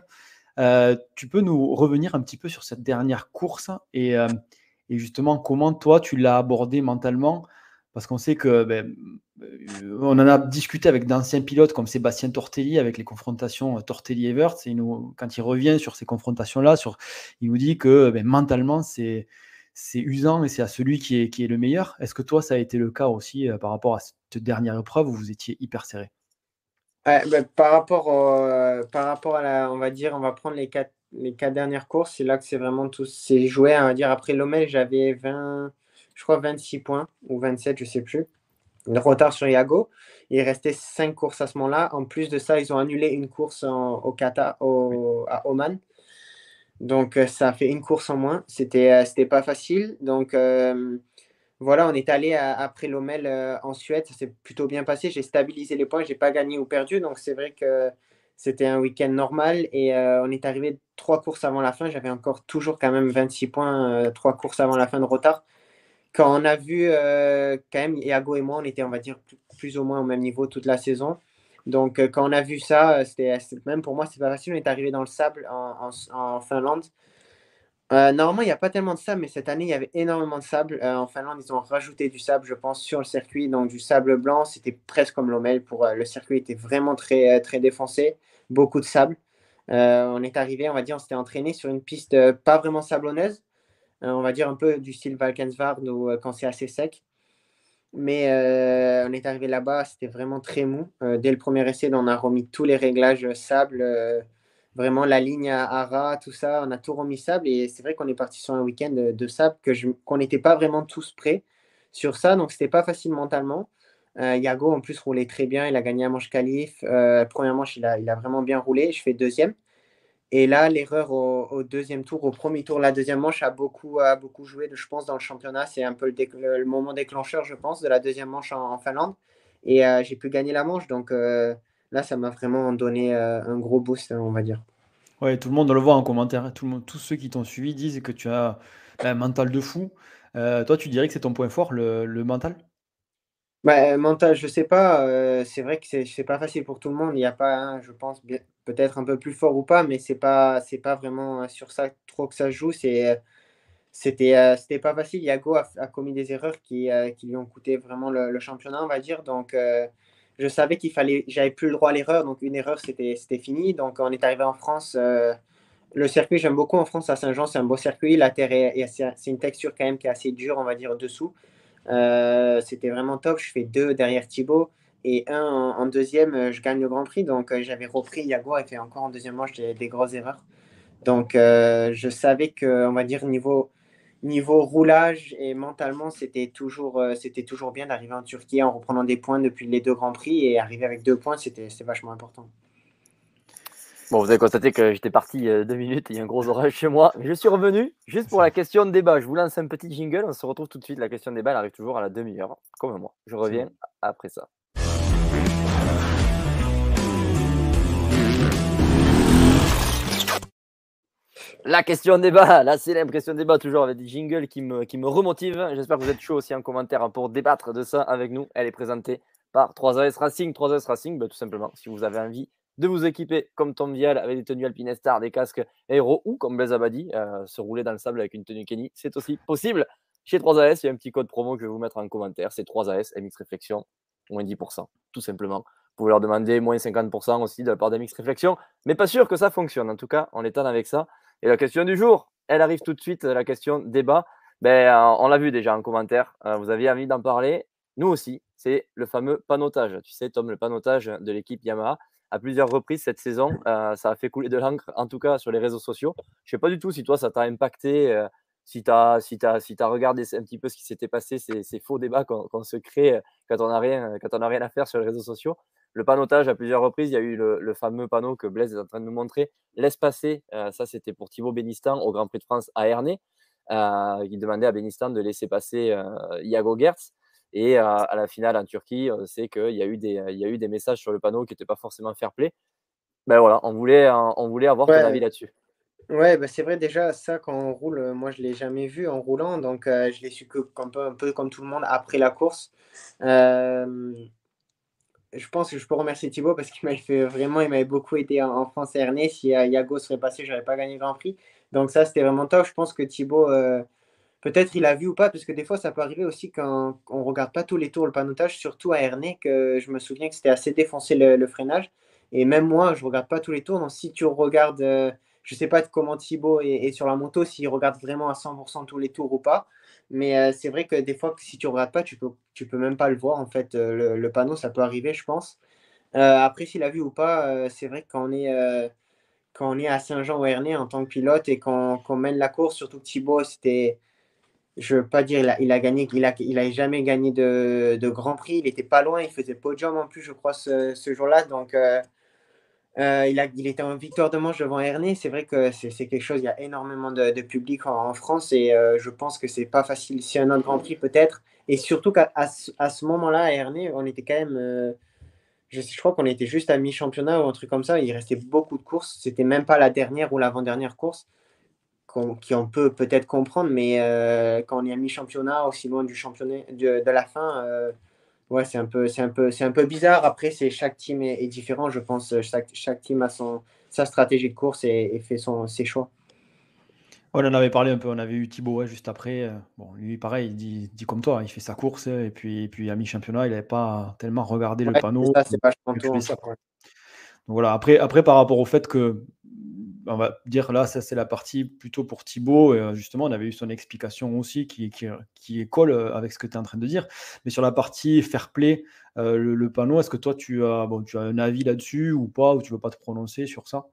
tu peux nous revenir un petit peu sur cette dernière course et et justement comment toi tu l'as abordé mentalement? Parce qu'on sait que ben, euh, on en a discuté avec d'anciens pilotes comme Sébastien Tortelli avec les confrontations euh, Tortelli-Evert et nous, quand il revient sur ces confrontations là sur, il nous dit que ben, mentalement c'est usant et c'est à celui qui est, qui est le meilleur. Est-ce que toi, ça a été le cas aussi euh, par rapport à cette dernière épreuve où vous étiez hyper serré? Ben, par, rapport par rapport à la, on va dire, on va prendre les quatre les quatre dernières courses, c'est là que c'est vraiment tout c'est joué. On va dire après Lomel, j'avais 20, je crois 26 points ou 27, je sais plus. De retard sur Iago. Il restait 5 courses à ce moment-là. En plus de ça, ils ont annulé une course au Qatar, au, à Oman. Donc euh, ça a fait une course en moins. C'était euh, c'était pas facile. Donc euh, voilà, on est allé après Lomel en Suède. Ça s'est plutôt bien passé. J'ai stabilisé les points. J'ai pas gagné ou perdu. Donc c'est vrai que c'était un week-end normal et euh, on est arrivé trois courses avant la fin. J'avais encore toujours quand même 26 points, euh, trois courses avant la fin de retard. Quand on a vu, euh, quand même, Iago et moi, on était, on va dire, plus, ou moins au même niveau toute la saison. Donc, quand on a vu ça, c'était même pour moi, c'est pas facile. On est arrivé dans le sable en, en, Finlande. Normalement, il n'y a pas tellement de sable, mais cette année, il y avait énormément de sable. en Finlande, ils ont rajouté du sable, je pense, sur le circuit. Donc, du sable blanc, c'était presque comme l'Omel. Pour, le circuit était vraiment très, très défoncé beaucoup de sable. Euh, on est arrivé, on va dire, on s'était entraîné sur une piste euh, pas vraiment sablonneuse, euh, on va dire un peu du style Valkensvard ou quand c'est assez sec. Mais on est arrivé là-bas, c'était vraiment très mou. dès le premier essai, on a remis tous les réglages sable, vraiment la ligne à, à, tout ça, on a tout remis sable. Et c'est vrai qu'on est parti sur un week-end de, sable que qu'on n'était pas vraiment tous prêts sur ça, donc c'était pas facile mentalement. Euh, Yago, en plus, roulait très bien. Il a gagné un manche qualif. Euh, première manche, il a, il a, vraiment bien roulé. Je fais deuxième. Et là, l'erreur au, deuxième tour, au premier tour, la deuxième manche a beaucoup, a beaucoup joué, je pense, dans le championnat. C'est un peu le, moment déclencheur, je pense, de la deuxième manche en, Finlande. Et j'ai pu gagner la manche. Donc là, ça m'a vraiment donné un gros boost, on va dire. Ouais, tout le monde le voit en commentaire. Tout le monde, tous ceux qui t'ont suivi disent que tu as un mental de fou. toi, tu dirais que c'est ton point fort, le, le mental? Bah, mental, je sais pas. Euh, c'est vrai que c'est pas facile pour tout le monde. Il y a pas je pense, peut-être un peu plus fort ou pas, mais c'est pas c'est pas vraiment sur ça trop que ça joue. C'est c'était euh, c'était pas facile. Yago a, a commis des erreurs qui, euh, qui lui ont coûté vraiment le, championnat, on va dire. Donc je savais qu'il fallait, j'avais plus le droit à l'erreur. Donc une erreur, c'était fini. Donc on est arrivé en France. le circuit, j'aime beaucoup en France à Saint-Jean, c'est un beau circuit. La terre est, c'est une texture quand même qui est assez dure, on va dire, dessous. Euh, c'était vraiment top. Je fais deux derrière Thibaut et un en, deuxième, euh, je gagne le Grand Prix. Donc euh, j'avais repris Yago et fait encore en deuxième manche des, des grosses erreurs. Donc je savais que, on va dire, niveau, niveau roulage et mentalement, c'était toujours, c'était toujours bien d'arriver en Turquie en reprenant des points depuis les deux Grands Prix et arriver avec deux points, c'était vachement important. Bon, vous avez constaté que j'étais parti euh, deux minutes, il y a un gros orage chez moi. Je suis revenu juste pour la question de débat. Je vous lance un petit jingle, on se retrouve tout de suite. La question de débat, elle arrive toujours à la demi-heure, comme moi. Je reviens après ça. La question débat, la célèbre question débat, toujours avec des jingles qui me, qui remotivent. J'espère que vous êtes chaud aussi en commentaire pour débattre de ça avec nous. Elle est présentée par 3AS Racing. 3AS Racing, bah, tout simplement, si vous avez envie de vous équiper comme Tom Vial avec des tenues Alpinestar, des casques Aero ou comme Blaise Abadi, euh, se rouler dans le sable avec une tenue Kenny, c'est aussi possible. Chez 3AS, il y a un petit code promo que je vais vous mettre en commentaire, c'est 3AS, MX Réflexion, moins 10%, tout simplement. Vous pouvez leur demander moins 50% aussi de la part d'MX Réflexion, mais pas sûr que ça fonctionne. En tout cas, on étonne avec ça. Et la question du jour, elle arrive tout de suite, la question débat. Ben, euh, on l'a vu déjà en commentaire, euh, vous aviez envie d'en parler. Nous aussi, c'est le fameux panotage. Tu sais, Tom, le panotage de l'équipe Yamaha à plusieurs reprises cette saison. Euh, ça a fait couler de l'encre, en tout cas sur les réseaux sociaux. Je ne sais pas du tout si toi, ça t'a impacté, si tu as, si as, si as regardé un petit peu ce qui s'était passé, ces, faux débats qu'on se crée quand on n'a rien, rien à faire sur les réseaux sociaux. Le panotage, à plusieurs reprises, il y a eu le, fameux panneau que Blaise est en train de nous montrer. Laisse passer, ça c'était pour Thibaut Bénistan au Grand Prix de France à Ernée. il demandait à Bénistan de laisser passer Iago Gertz. Et à la finale en Turquie, on sait qu'il y, a eu des, il y a eu des messages sur le panneau qui n'étaient pas forcément fair play. Ben voilà, on voulait, on voulait avoir ton avis là-dessus. Ouais, bah c'est vrai déjà, ça quand on roule, moi je ne l'ai jamais vu en roulant, donc je l'ai su que un peu, un peu comme tout le monde après la course. Je pense que je peux remercier Thibaut parce qu'il m'avait fait vraiment, il m'avait beaucoup aidé en, France et Ernest. Si Yago serait passé, je n'aurais pas gagné Grand Prix. Donc ça, c'était vraiment top. Je pense que Thibaut, Peut-être il a vu ou pas, parce que des fois ça peut arriver aussi quand on regarde pas tous les tours le panotage, surtout à Ernée, que je me souviens que c'était assez défoncé le, freinage. Et même moi, je regarde pas tous les tours. Donc si tu regardes, euh, je sais pas comment Thibaut est, sur la moto, s'il regarde vraiment à 100% tous les tours ou pas. Mais euh, c'est vrai que des fois, si tu ne regardes pas, tu ne peux, tu peux même pas le voir. En fait, euh, le, panneau, ça peut arriver, je pense. après, s'il a vu ou pas, c'est vrai que quand on est quand est à Saint-Jean ou Ernée en tant que pilote et qu'on mène la course, surtout Thibaut, c'était je veux pas dire, il a, il a gagné, il a, il a jamais gagné de, de, Grand Prix. Il était pas loin, il faisait podium en plus, je crois, ce, ce jour-là. Donc, euh, euh, il, a, il était en victoire de manche devant Ernée. C'est vrai que c'est quelque chose, il y a énormément de, de public en, France et euh, je pense que c'est pas facile. Si un autre Grand Prix, peut-être. Et surtout qu'à à, ce moment-là, à Ernée, on était quand même. je, je, crois qu'on était juste à mi-championnat ou un truc comme ça. Il restait beaucoup de courses. C'était même pas la dernière ou l'avant-dernière course qui on peut peut-être comprendre, mais euh, quand on est à mi-championnat, aussi loin du championnat de, la fin, euh, ouais, c'est un peu, c'est un peu, c'est un peu bizarre. Après, c'est chaque team est, différent, je pense. Chaque, chaque team a son sa stratégie de course et, fait son, ses choix. On en avait parlé un peu, on avait eu Thibaut juste après. Euh, bon, lui, pareil, il dit, dit, comme toi, il fait sa course et puis, et puis à mi-championnat, il n'avait pas tellement regardé le panneau. Ça, c'est voilà, après, après, par rapport au fait que on va dire là, ça c'est la partie plutôt pour Thibaut. Et justement, on avait eu son explication aussi qui, qui, colle avec ce que tu es en train de dire. Mais sur la partie fair play, le, panneau, est-ce que toi tu as, un avis là-dessus ou pas, ou tu veux pas te prononcer sur ça?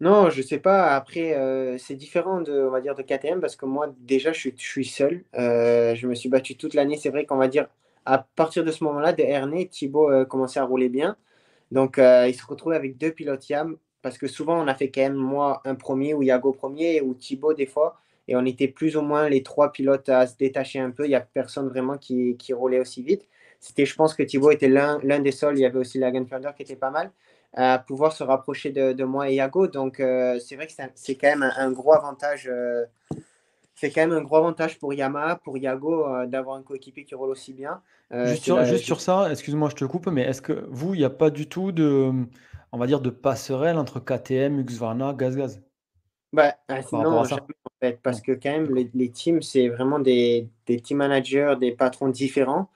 Non, je sais pas. Après, c'est différent de, on va dire, de KTM parce que moi, déjà, je suis, seul. je me suis battu toute l'année. C'est vrai qu'on va dire, à partir de ce moment-là, de Ernest, Thibaut commençait à rouler bien. Donc, il se retrouvait avec deux pilotes YAM parce que souvent on a fait quand même moi un premier ou Yago premier ou Thibaut des fois, et on était plus ou moins les trois pilotes à se détacher un peu. Il n'y a personne vraiment qui, qui roulait aussi vite. C'était, je pense que Thibaut était l'un des seuls. Il y avait aussi la Gunfinder qui était pas mal à pouvoir se rapprocher de, moi et Yago. Donc euh, c'est vrai que c'est quand même un, gros avantage. Euh, c'est quand même un gros avantage pour Yamaha, pour Yago, euh, d'avoir un coéquipier qui roule aussi bien. juste, sur, juste sur, ça, excuse-moi, je te coupe, mais est-ce que vous, il n'y a pas du tout de, on va dire, de passerelle entre KTM, Husqvarna, Gaz Gaz bah, ah, non, en fait, parce que quand même, les, les teams, c'est vraiment des, des team managers, des patrons différents.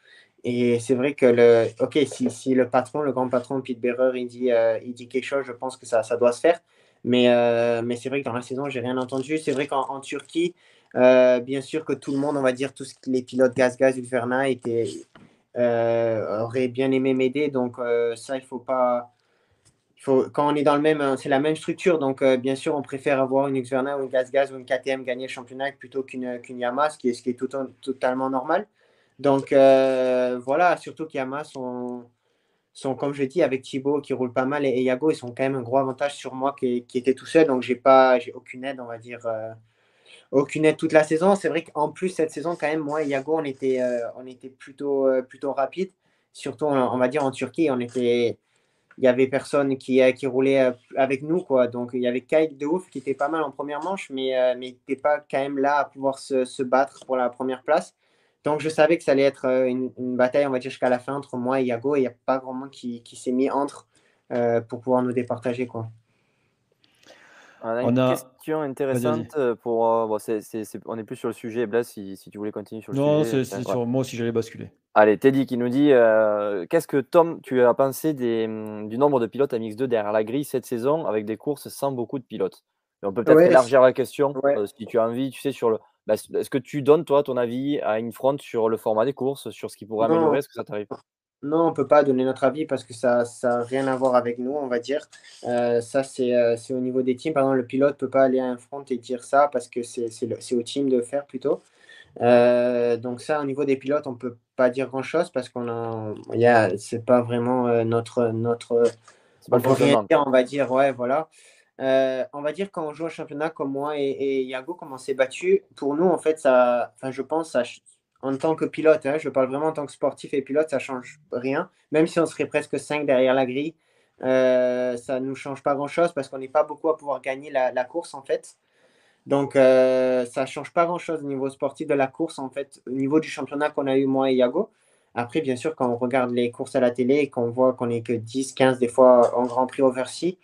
Et c'est vrai que le, ok, si, si, le patron, le grand patron Pete Bearer, il dit, euh, il dit quelque chose, je pense que ça, ça doit se faire. Mais, euh, mais c'est vrai que dans la saison, j'ai rien entendu. C'est vrai qu'en Turquie, euh, bien sûr que tout le monde, on va dire, tous les pilotes gaz-gaz, Ulverna, étaient, auraient bien aimé m'aider. Donc ça, il faut pas. Quand on est dans le même, c'est la même structure. Donc bien sûr, on préfère avoir une Xverna ou une gaz-gaz ou une KTM gagner le championnat plutôt qu'une qu'une Yamaha, ce qui est, tout, totalement normal. Donc euh, voilà, surtout qu'Yamaha sont, sont, comme je dis, avec Thibaut qui roule pas mal et, Yago, ils sont quand même un gros avantage sur moi qui, était tout seul. Donc j'ai pas, j'ai aucune aide, on va dire, euh, aucune aide toute la saison. C'est vrai qu'en plus cette saison, quand même, moi et Yago, on était, euh, on était plutôt, plutôt rapide. Surtout, on, va dire en Turquie, on était, il y avait personne qui, qui roulait avec nous, quoi. Donc il y avait Kyle de ouf qui était pas mal en première manche, mais, mais il n'était pas quand même là à pouvoir se, se battre pour la première place. Donc, je savais que ça allait être euh, une, bataille, on va dire, jusqu'à la fin entre moi et Yago. Et il n'y a pas grand monde qui, qui s'est mis entre euh, pour pouvoir nous départager. Quoi. On a une question intéressante euh, pour. bon, on est plus sur le sujet, Blaise, si, si, tu voulais continuer sur le sujet. Non, c'est sur moi si j'allais basculer. Allez, Teddy qui nous dit Qu'est-ce que Tom, tu as pensé des, du nombre de pilotes à Mix2 derrière la grille cette saison avec des courses sans beaucoup de pilotes? On peut peut-être élargir la question si tu as envie, tu sais, sur le, bah, est-ce que tu donnes, toi, ton avis à une front sur le format des courses, sur ce qui pourrait améliorer? Est-ce que ça t'arrive? Non, on ne peut pas donner notre avis parce que ça n'a rien à voir avec nous, on va dire. Euh, ça, euh, c'est au niveau des teams. Par exemple, le pilote ne peut pas aller à un front et dire ça parce que c'est au team de faire plutôt. Euh, donc ça, au niveau des pilotes, on peut pas dire grand-chose parce qu'on a, a c'est pas vraiment notre notre. Pas on, va dire, ouais, voilà. Euh, on va dire quand on joue au championnat comme moi et, Yago, comment on s'est battu, pour nous, en fait, ça, enfin, je pense, en tant que pilote, hein, je parle vraiment en tant que sportif et pilote, ça change rien. Même si on serait presque 5 derrière la grille, euh, ça nous change pas grand-chose parce qu'on n'est pas beaucoup à pouvoir gagner la, course, en fait. Donc, euh, ça ne change pas grand-chose au niveau sportif de la course, en fait, au niveau du championnat qu'on a eu, moi et Yago. Après, bien sûr, quand on regarde les courses à la télé et qu'on voit qu'on est que 10, 15 des fois en Grand Prix Oversea,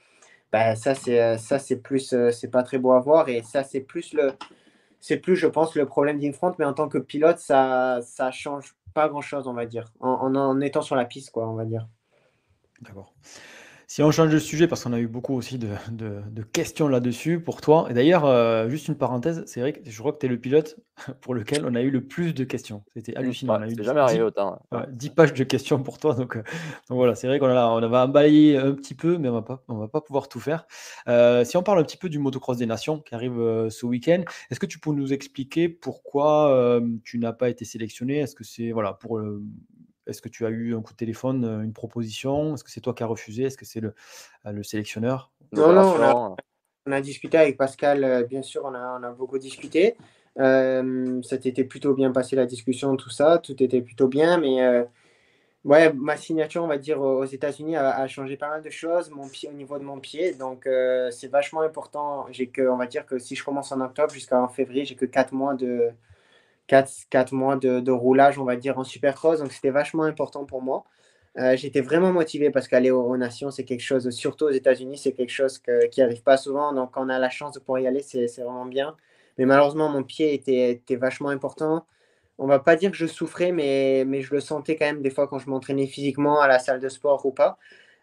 bah, ça c'est euh, ça c'est plus euh, c'est pas très beau à voir. Et ça c'est plus le c'est plus je pense le problème d'Infront mais en tant que pilote ça ça change pas grand chose on va dire en, en étant sur la piste quoi on va dire. D'accord si on change de sujet, parce qu'on a eu beaucoup aussi de, questions là-dessus pour toi. Et d'ailleurs, euh, juste une parenthèse, c'est vrai que je crois que tu es le pilote [LAUGHS] pour lequel on a eu le plus de questions. C'était hallucinant. on jamais arrivé autant. 10 pages de questions pour toi. Donc, euh, voilà, c'est vrai qu'on a, on va emballer un petit peu, mais on on va pas pouvoir tout faire. Euh, si on parle un petit peu du motocross des nations qui arrive ce week-end, est-ce que tu peux nous expliquer pourquoi tu n'as pas été sélectionné? Est-ce que c'est voilà, pour est-ce que tu as eu un coup de téléphone, euh, une proposition? Est-ce que c'est toi qui as refusé? Est-ce que c'est le, euh, le sélectionneur? Non, non, on a, discuté avec Pascal, euh, bien sûr, on a, on a beaucoup discuté. Euh, ça t'était plutôt bien passé la discussion, tout ça, tout était plutôt bien, mais ouais, ma signature, on va dire, aux États-Unis a, changé pas mal de choses, mon pied au niveau de mon pied, donc c'est vachement important. J'ai que, on va dire que si je commence en octobre jusqu'en février, j'ai que 4 mois de, 4, mois de, roulage, on va dire, en supercross. Donc, c'était vachement important pour moi. Euh, j'étais vraiment motivé parce qu'aller aux, Nations, c'est quelque chose, surtout aux États-Unis, c'est quelque chose qui n'arrive pas souvent. Donc, quand on a la chance de pouvoir y aller, c'est vraiment bien. Mais malheureusement, mon pied était, était, vachement important. On va pas dire que je souffrais, mais, mais je le sentais quand même des fois quand je m'entraînais physiquement à la salle de sport ou pas.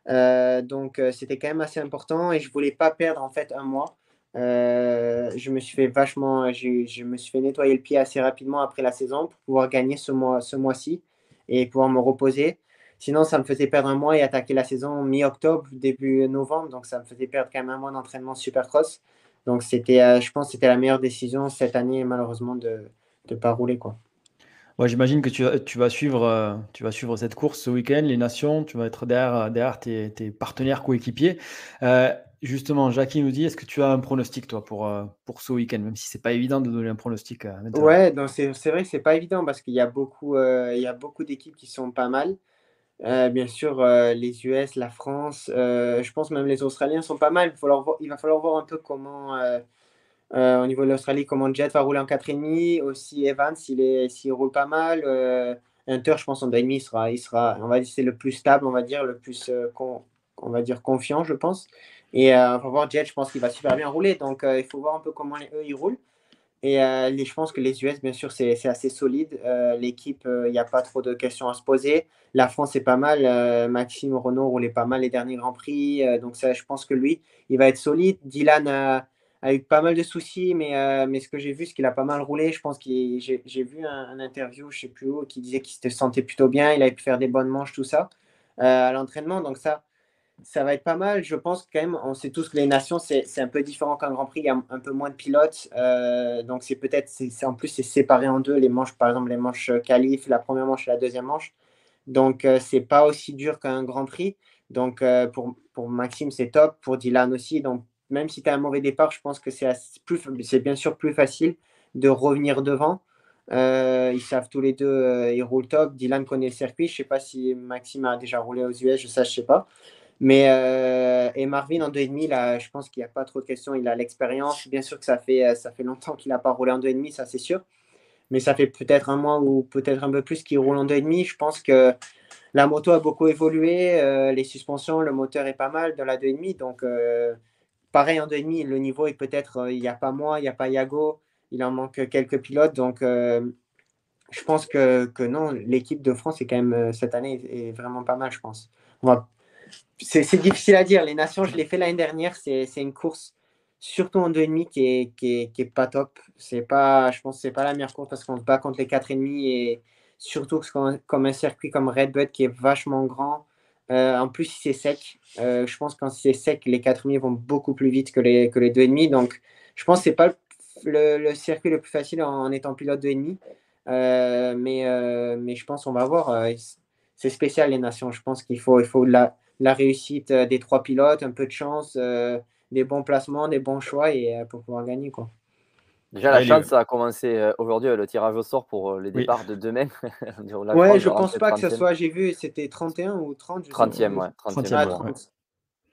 Euh, donc, euh, c'était quand même assez important et je voulais pas perdre en fait un mois. Euh, je me suis fait vachement, je, me suis fait nettoyer le pied assez rapidement après la saison pour pouvoir gagner ce mois, ce mois-ci et pouvoir me reposer. Sinon, ça me faisait perdre un mois et attaquer la saison mi-octobre, début novembre. Donc, ça me faisait perdre quand même un mois d'entraînement supercross. Donc, c'était, euh, je pense que c'était la meilleure décision cette année, malheureusement, de ne pas rouler. Quoi. Ouais, J'imagine que tu, vas suivre, euh, tu vas suivre cette course ce week-end, les nations, tu vas être derrière, tes partenaires coéquipiers. Justement, Jackie nous dit, est-ce que tu as un pronostic, toi, pour, euh, pour ce week-end, même si c'est pas évident de donner un pronostic à Ouais, c'est vrai que c'est pas évident parce qu'il y a beaucoup, euh, il y a beaucoup d'équipes qui sont pas mal. Euh, bien sûr, les US, la France, je pense même les Australiens sont pas mal. Il, faut il va falloir voir un peu comment, au niveau de l'Australie, comment Jet va rouler en 4,5. Aussi Evans, s'il roule pas mal. Hunter, je pense en 2,5, il sera, il sera, on va dire, c'est le plus stable, on va dire, le plus, on va dire, confiant, je pense. Et euh, on va voir Jet, je pense qu'il va super bien rouler. Donc, euh, il faut voir un peu comment eux, ils roulent. Et euh, les, je pense que les US, bien sûr, c'est assez solide. L'équipe, il n'y a pas trop de questions à se poser. La France, c'est pas mal. Maxime Renault roulait pas mal les derniers Grands Prix. donc, ça, je pense que lui, il va être solide. Dylan a, eu pas mal de soucis, mais, mais ce que j'ai vu, c'est qu'il a pas mal roulé. Je pense que j'ai vu un, interview, je sais plus où, qui disait qu'il se sentait plutôt bien. Il avait pu faire des bonnes manches, tout ça, à l'entraînement. Donc, ça, ça va être pas mal. Je pense quand même, on sait tous que les nations, c'est un peu différent qu'un Grand Prix. Il y a un peu moins de pilotes. Euh, donc, c'est peut-être, c'est en plus, c'est séparé en deux. Les manches, par exemple, les manches qualif, la première manche et la deuxième manche. Donc, euh, c'est pas aussi dur qu'un Grand Prix. Donc, euh, pour, pour Maxime, c'est top. Pour Dylan aussi. Donc, même si tu as un mauvais départ, je pense que c'est bien sûr plus facile de revenir devant. ils savent tous les deux, ils roulent top. Dylan connaît le circuit. Je sais pas si Maxime a déjà roulé aux US, je je sais pas. Mais euh, et Marvin en 2,5, là, je pense qu'il n'y a pas trop de questions. Il a l'expérience. Bien sûr que ça fait, euh, ça fait longtemps qu'il n'a pas roulé en 2,5, ça c'est sûr. Mais ça fait peut-être un mois ou peut-être un peu plus qu'il roule en 2,5. Je pense que la moto a beaucoup évolué. Euh, les suspensions, le moteur est pas mal dans la 2,5. Donc, pareil en 2,5, le niveau est peut-être. il n'y a pas moi, il n'y a pas Yago. Il en manque quelques pilotes. Donc, je pense que, que non, l'équipe de France est quand même cette année est vraiment pas mal, je pense. On va c'est difficile à dire. Les nations, je l'ai fait l'année dernière. C'est une course, surtout en 2,5, qui est, qui, est, qui est pas top. C'est pas, je pense que c'est pas la meilleure course parce qu'on se bat contre les 4,5 et surtout comme un circuit comme Redbud qui est vachement grand. Euh, en plus, si c'est sec, euh, je pense que quand c'est sec, les 4,5 vont beaucoup plus vite que les, que les 2,5. Donc, je pense que c'est pas le, le, circuit le plus facile en, étant pilote 2,5. Euh, mais, euh, mais je pense qu'on va voir. c'est spécial les nations. Je pense qu'il faut, il faut la, la réussite euh, des trois pilotes, un peu de chance, euh, des bons placements, des bons choix et euh, pour pouvoir gagner. Quoi. Déjà, la chance, ça a commencé aujourd'hui, le tirage au sort pour les départs de demain. [LAUGHS] ouais, je pense pas que ce soit, j'ai vu, c'était 31 ou 30. 30e, ouais. 30e,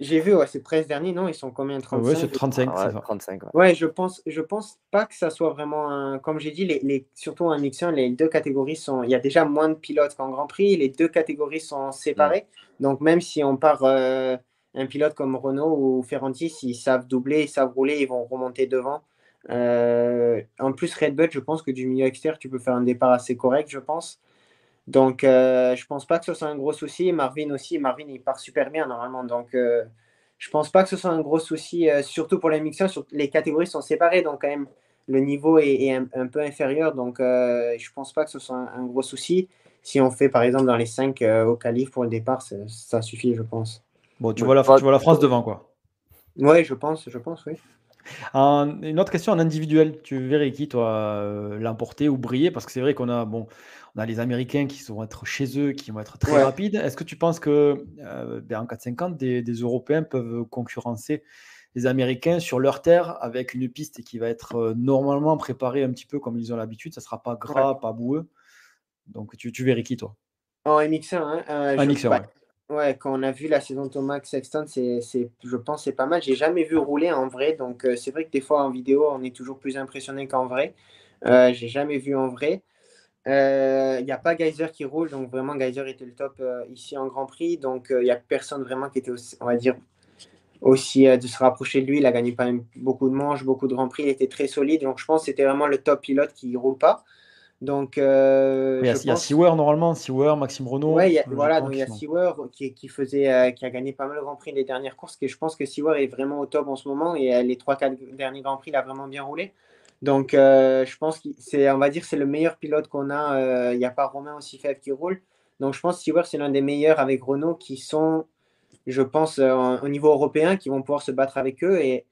j'ai vu, ouais, c'est presque dernier, non Ils sont combien 35 Ouais, c'est 35. Ouais, 35 ouais. je pense, je pense pas que ça soit vraiment un. Comme j'ai dit, les, les, surtout en X1, les deux catégories sont. Il y a déjà moins de pilotes qu'en Grand Prix. Les deux catégories sont séparées. Donc, même si on part euh, un pilote comme Renault ou Ferranti, s'ils savent doubler, ils savent rouler, ils vont remonter devant. Euh, en plus, Red Bull, je pense que du milieu extérieur, tu peux faire un départ assez correct, je pense. Donc, euh, je pense pas que ce soit un gros souci. Marvin aussi, Marvin, il part super bien normalement. Donc, euh, je pense pas que ce soit un gros souci, euh, surtout pour les mixeurs. Les catégories sont séparées, donc quand même, le niveau est, un, peu inférieur. Donc, je pense pas que ce soit un, gros souci. Si on fait, par exemple, dans les 5 au calife pour le départ, ça, suffit, je pense. Bon, tu, vois la, tu vois la France devant, quoi. Oui, je pense, je pense, oui. une autre question en individuel. Tu verrais qui, toi, l'emporter ou briller? Parce que c'est vrai qu'on a, bon, on a les Américains qui vont être chez eux, qui vont être très rapides. Est-ce que tu penses que euh, ben, en 450, des, des, Européens peuvent concurrencer les Américains sur leur terre avec une piste qui va être euh, normalement préparée un petit peu comme ils ont l'habitude Ça ne sera pas gras, pas boueux? Donc tu, tu verrais qui, toi En MX1, hein, euh, MX1 ouais. quand on a vu la saison de Thomas Sexton, c'est, je pense c'est pas mal. J'ai jamais vu rouler en vrai, donc c'est vrai que des fois en vidéo, on est toujours plus impressionné qu'en vrai. j'ai jamais vu en vrai. Il euh, n'y a pas Geyser qui roule, donc vraiment Geyser était le top euh, ici en Grand Prix. Donc il euh, n'y a personne vraiment qui était, aussi, on va dire, aussi de se rapprocher de lui. Il a gagné pas même beaucoup de manches, beaucoup de Grand Prix. Il était très solide. Donc je pense que c'était vraiment le top pilote qui ne roule pas. Donc, il y a, pense... normalement, Sewer, Maxime Renault. Oui, voilà, donc il y a Sewer qui, qui, faisait, qui a gagné pas mal de Grand Prix les dernières courses. Et je pense que Sewer est vraiment au top en ce moment et les 3-4 derniers Grands Prix, il a vraiment bien roulé. Donc, euh, je pense que c'est, on va dire, c'est le meilleur pilote qu'on a. Euh, il n'y a pas Romain aussi faible qui roule. Donc, je pense que Stewart, c'est l'un des meilleurs avec Renault qui sont, je pense, euh, au niveau européen, qui vont pouvoir se battre avec eux. Et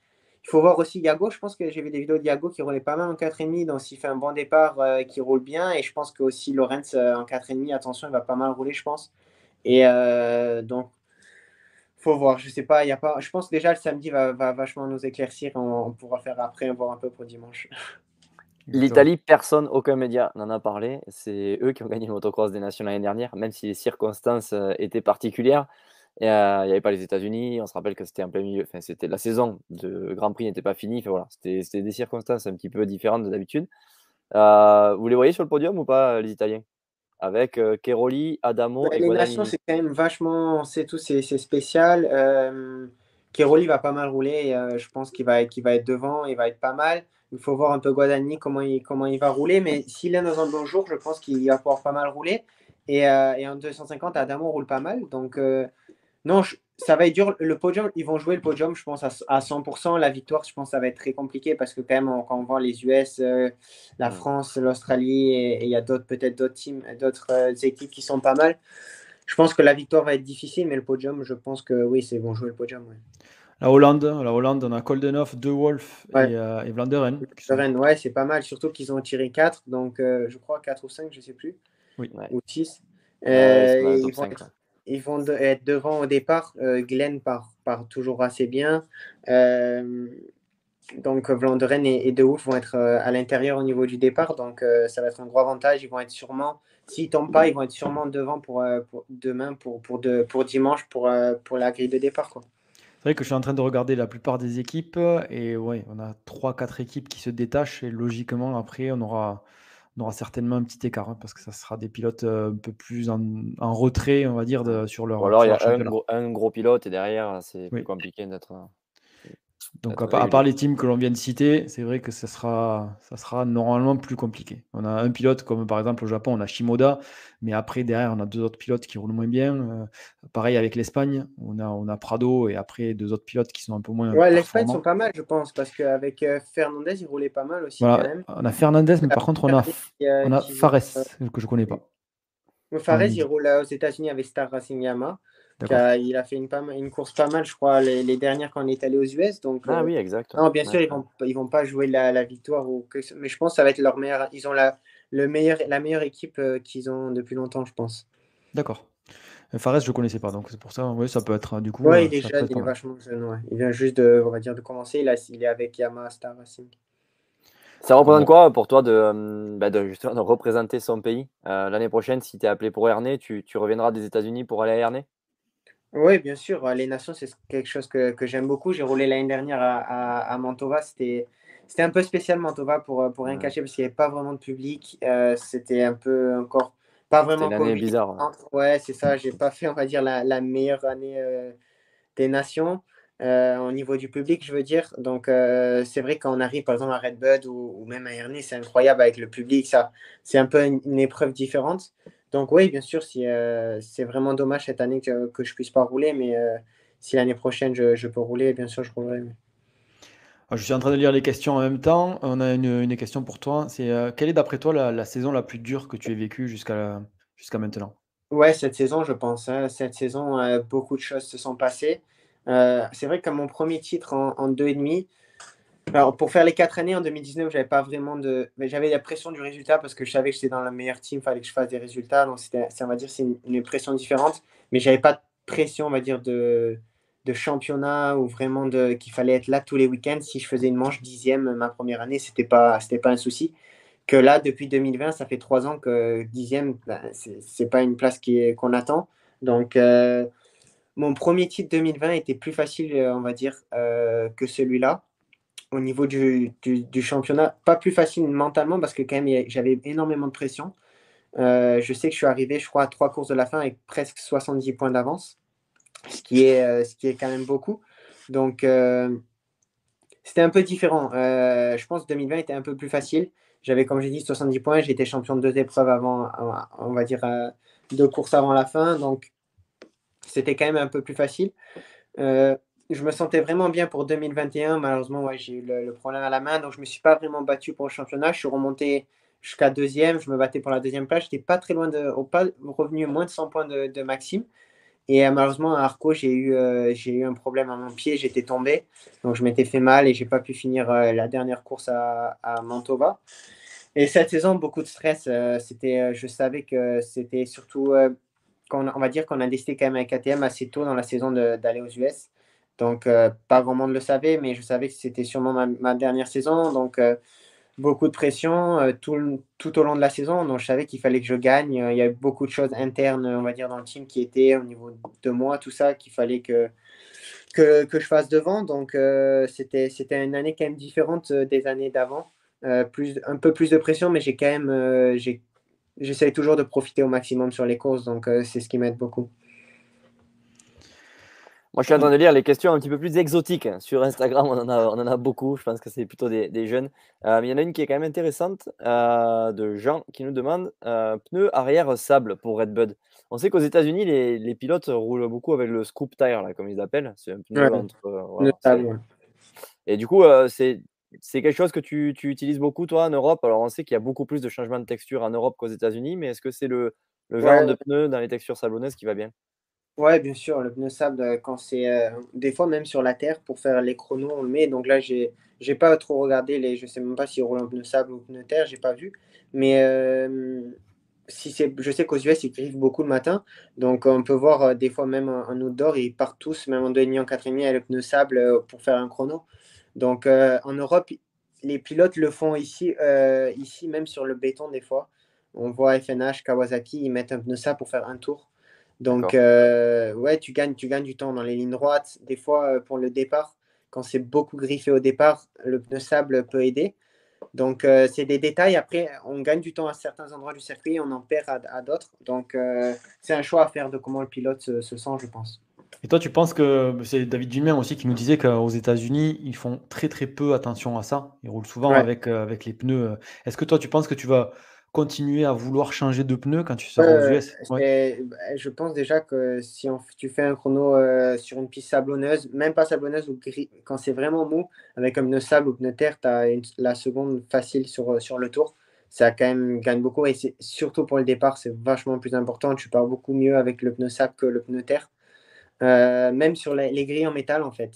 il faut voir aussi Yago. Je pense que j'ai vu des vidéos de Yago qui roulait pas mal en 4,5. Donc, s'il fait un bon départ, qui roule bien. Et je pense que aussi Lorenz en 4,5, attention, il va pas mal rouler, je pense. Et donc, faut voir. Je sais pas, il y a pas. Je pense déjà le samedi va, va vachement nous éclaircir. On, pourra faire après, voir un peu pour dimanche. [LAUGHS] L'Italie, personne, aucun média n'en a parlé. C'est eux qui ont gagné le motocross des nations l'année dernière, même si les circonstances euh, étaient particulières. Euh, il n'y avait pas les États-Unis. On se rappelle que c'était en plein milieu. Enfin, c'était la saison de Grand Prix n'était pas finie. Enfin, voilà, c'était des circonstances un petit peu différentes de d'habitude. Euh, vous les voyez sur le podium ou pas, les Italiens? Avec euh, Keroli, Adamo et Les nations, c'est quand même vachement, c'est tout, c'est spécial. Euh, Keroli va pas mal rouler. je pense qu'il va, va être devant. Il va être pas mal. Il faut voir un peu Guadagni comment il, comment il va rouler. Mais s'il est dans un bon jour, je pense qu'il va pouvoir pas mal rouler. Et, et en 250, Adamo roule pas mal. Donc, non, ça va être dur. Le podium, ils vont jouer le podium, je pense, à, 100%. La victoire, je pense, ça va être très compliqué parce que, quand même, quand on voit les US, euh, la France, l'Australie et il y a d'autres, peut-être d'autres teams, d'autres euh, équipes qui sont pas mal. Je pense que la victoire va être difficile, mais le podium, je pense que oui, c'est vont jouer le podium. La Hollande, la Hollande, on a Koldenhoff, De Wolf et, euh, et Vlanderen. Vlanderen, ouais, c'est pas mal, surtout qu'ils ont tiré 4, donc je crois 4 ou 5, je sais plus. Oui. Ou 6. ils, vont ils vont être devant au départ. Euh, Glenn part, toujours assez bien. Euh, donc Vlanderen et, De Wolf vont être euh, à l'intérieur au niveau du départ. Donc ça va être un gros avantage. Ils vont être sûrement, s'ils ne tombent pas, ils vont être sûrement devant pour, demain, pour, dimanche, pour, la grille de départ. C'est vrai que je suis en train de regarder la plupart des équipes et ouais, on a 3-4 équipes qui se détachent et logiquement après on aura on aura certainement un petit écart hein, parce que ça sera des pilotes euh, un peu plus en, retrait, on va dire, sur leur. Ou alors il y a un gros, pilote et derrière, c'est plus compliqué d'être. Donc, à, part les teams que l'on vient de citer, c'est vrai que ça sera, ça sera normalement plus compliqué. On a un pilote, comme par exemple au Japon, on a Shimoda, mais après, derrière, on a deux autres pilotes qui roulent moins bien. Euh, pareil avec l'Espagne, on a, on a Prado et après deux autres pilotes qui sont un peu moins. Ouais, l'Espagne sont pas mal, je pense, parce qu'avec euh, Fernandez, il roulait pas mal aussi. Quand même. On a Fernandez, mais par contre, on a, on a Fares, que je connais pas. Fares, il roule aux États-Unis avec Star Racing Yamaha il a fait une, une, course pas mal, je crois, les, dernières quand on est allé aux US. Donc, ah euh, oui, exact. Non, bien sûr, ils vont, ils vont pas jouer la, victoire, ou mais je pense que ça va être leur meilleur. Ils ont la, le meilleur, la meilleure équipe euh, qu'ils ont depuis longtemps, je pense. D'accord. Euh, Fares, je ne connaissais pas, donc c'est pour ça, oui, ça peut être du coup. Oui, il est jeune, il est vachement jeune, Il vient juste de, on va dire, de commencer, là, il est avec Yamaha Star Racing. Ça représente quoi pour toi de, bah, de, justement, de représenter son pays L'année prochaine, si tu es appelé pour Ernée, tu, tu reviendras des États-Unis pour aller à Ernée oui, bien sûr. Les nations, c'est quelque chose que, que j'aime beaucoup. J'ai roulé l'année dernière à, à, Mantova. C'était, c'était un peu spécial, Mantova, pour, pour rien cacher, parce qu'il n'y avait pas vraiment de public. Euh, c'était un peu encore pas vraiment une année bizarre. Ouais, c'est ça. J'ai pas fait, on va dire, la, la meilleure année euh, des nations. Euh, au niveau du public, je veux dire. Donc, c'est vrai quand on arrive, par exemple, à Redbud ou, ou même à Ernie, c'est incroyable avec le public. Ça, c'est un peu une épreuve différente. Donc oui, bien sûr, si, euh, c'est vraiment dommage cette année que, que je puisse pas rouler, mais euh, si l'année prochaine je, peux rouler, bien sûr, je roulerai. Ah, je suis en train de lire les questions en même temps. On a une, question pour toi. C'est euh, quelle est d'après toi la, saison la plus dure que tu aies vécue jusqu'à jusqu'à maintenant? Ouais, cette saison, je pense. Hein. cette saison, beaucoup de choses se sont passées. c'est vrai que mon premier titre en, en deux et demi, alors, pour faire les quatre années en 2019, j'avais pas vraiment de. J'avais la pression du résultat parce que je savais que j'étais dans la meilleure team, il fallait que je fasse des résultats. Donc, c'était, on va dire, c'est une, pression différente. Mais j'avais pas de pression, on va dire, de, de championnat ou vraiment de, qu'il fallait être là tous les week-ends. Si je faisais une manche dixième ma première année, c'était pas, c'était pas un souci. Que là, depuis 2020, ça fait trois ans que dixième, ben, c'est, c'est pas une place qui qu'on attend. Donc, euh, mon premier titre 2020 était plus facile, on va dire, euh, que celui-là au niveau du, championnat, pas plus facile mentalement parce que quand même j'avais énormément de pression. Euh, je sais que je suis arrivé, je crois, à trois courses de la fin avec presque 70 points d'avance, ce, qui est, euh, ce qui est quand même beaucoup. Donc, euh, c'était un peu différent. je pense que 2020 était un peu plus facile. J'avais, comme j'ai dit, 70 points. J'étais champion de deux épreuves avant, on va dire, deux courses avant la fin. Donc, c'était quand même un peu plus facile je me sentais vraiment bien pour 2021. Malheureusement, j'ai eu le, problème à la main, donc je ne me suis pas vraiment battu pour le championnat. Je suis remonté jusqu'à deuxième. Je me battais pour la deuxième place. Je n'étais pas très loin de, au pas revenu moins de 100 points de, Maxime. Et euh, malheureusement, à Arco, j'ai eu, euh, eu un problème à mon pied. J'étais tombé, donc je m'étais fait mal et j'ai pas pu finir euh, la dernière course à, Mantova. Et cette saison, beaucoup de stress. c'était, je savais que c'était surtout qu'on, on va dire qu'on a décidé quand même avec KTM assez tôt dans la saison d'aller aux US. Donc, euh, pas grand monde le savait, mais je savais que c'était sûrement ma, dernière saison. Donc, euh, beaucoup de pression euh, tout, tout, au long de la saison. Donc, je savais qu'il fallait que je gagne. Il y a eu beaucoup de choses internes, on va dire, dans le team qui étaient au niveau de moi, tout ça, qu'il fallait que, que, que, je fasse devant. Donc, c'était, c'était une année quand même différente des années d'avant. un peu plus de pression, mais j'ai quand même, j'essaie toujours de profiter au maximum sur les courses. Donc, c'est ce qui m'aide beaucoup. Moi, je suis en train de lire les questions un petit peu plus exotiques. Sur Instagram, on en a, on en a beaucoup. Je pense que c'est plutôt des, jeunes. Euh, mais il y en a une qui est quand même intéressante euh, de Jean qui nous demande euh, pneu arrière sable pour Redbud. On sait qu'aux États-Unis, les, pilotes roulent beaucoup avec le scoop tire, là, comme ils appellent. C'est un pneu entre. Et du coup, c'est c'est quelque chose que tu, tu, utilises beaucoup, toi, en Europe? Alors, on sait qu'il y a beaucoup plus de changements de texture en Europe qu'aux États-Unis, mais est-ce que c'est le, le genre de pneu dans les textures sablonneuses qui va bien? Ouais, bien sûr, le pneu sable, euh, quand c'est euh, des fois même sur la terre pour faire les chronos, on le met. Donc là, j'ai j'ai pas trop regardé les, je sais même pas s'il roule en pneu sable ou pneu terre, j'ai pas vu. Mais euh, si c'est, je sais qu'aux US, ils griffent beaucoup le matin. Donc on peut voir des fois même un, outdoor, ils partent tous, même en 2,5, en 4,5, avec le pneu sable pour faire un chrono. Donc en Europe, les pilotes le font ici, ici même sur le béton des fois. On voit FNH, Kawasaki, ils mettent un pneu sable pour faire un tour. Donc, euh, ouais, tu gagnes, tu gagnes du temps dans les lignes droites. Des fois, euh, pour le départ, quand c'est beaucoup griffé au départ, le pneu sable peut aider. Donc, euh, c'est des détails. Après, on gagne du temps à certains endroits du circuit, on en perd à, d'autres. Donc, c'est un choix à faire de comment le pilote se, sent, je pense. Et toi, tu penses que c'est David Dumain aussi qui nous disait qu'aux États-Unis, ils font très très peu attention à ça. Ils roulent souvent avec, avec les pneus. Est-ce que toi, tu penses que tu vas continuer à vouloir changer de pneus quand tu sors aux US bah, Je pense déjà que si tu fais un chrono euh, sur une piste sablonneuse, même pas sablonneuse, ou quand c'est vraiment mou, avec un pneu sable ou pneu terre, tu as la seconde facile sur, euh, sur le tour. Ça quand même gagne beaucoup et c'est surtout pour le départ, c'est vachement plus important. Tu pars beaucoup mieux avec le pneu sable que le pneu terre. Euh, même sur les, les, grilles en métal, en fait.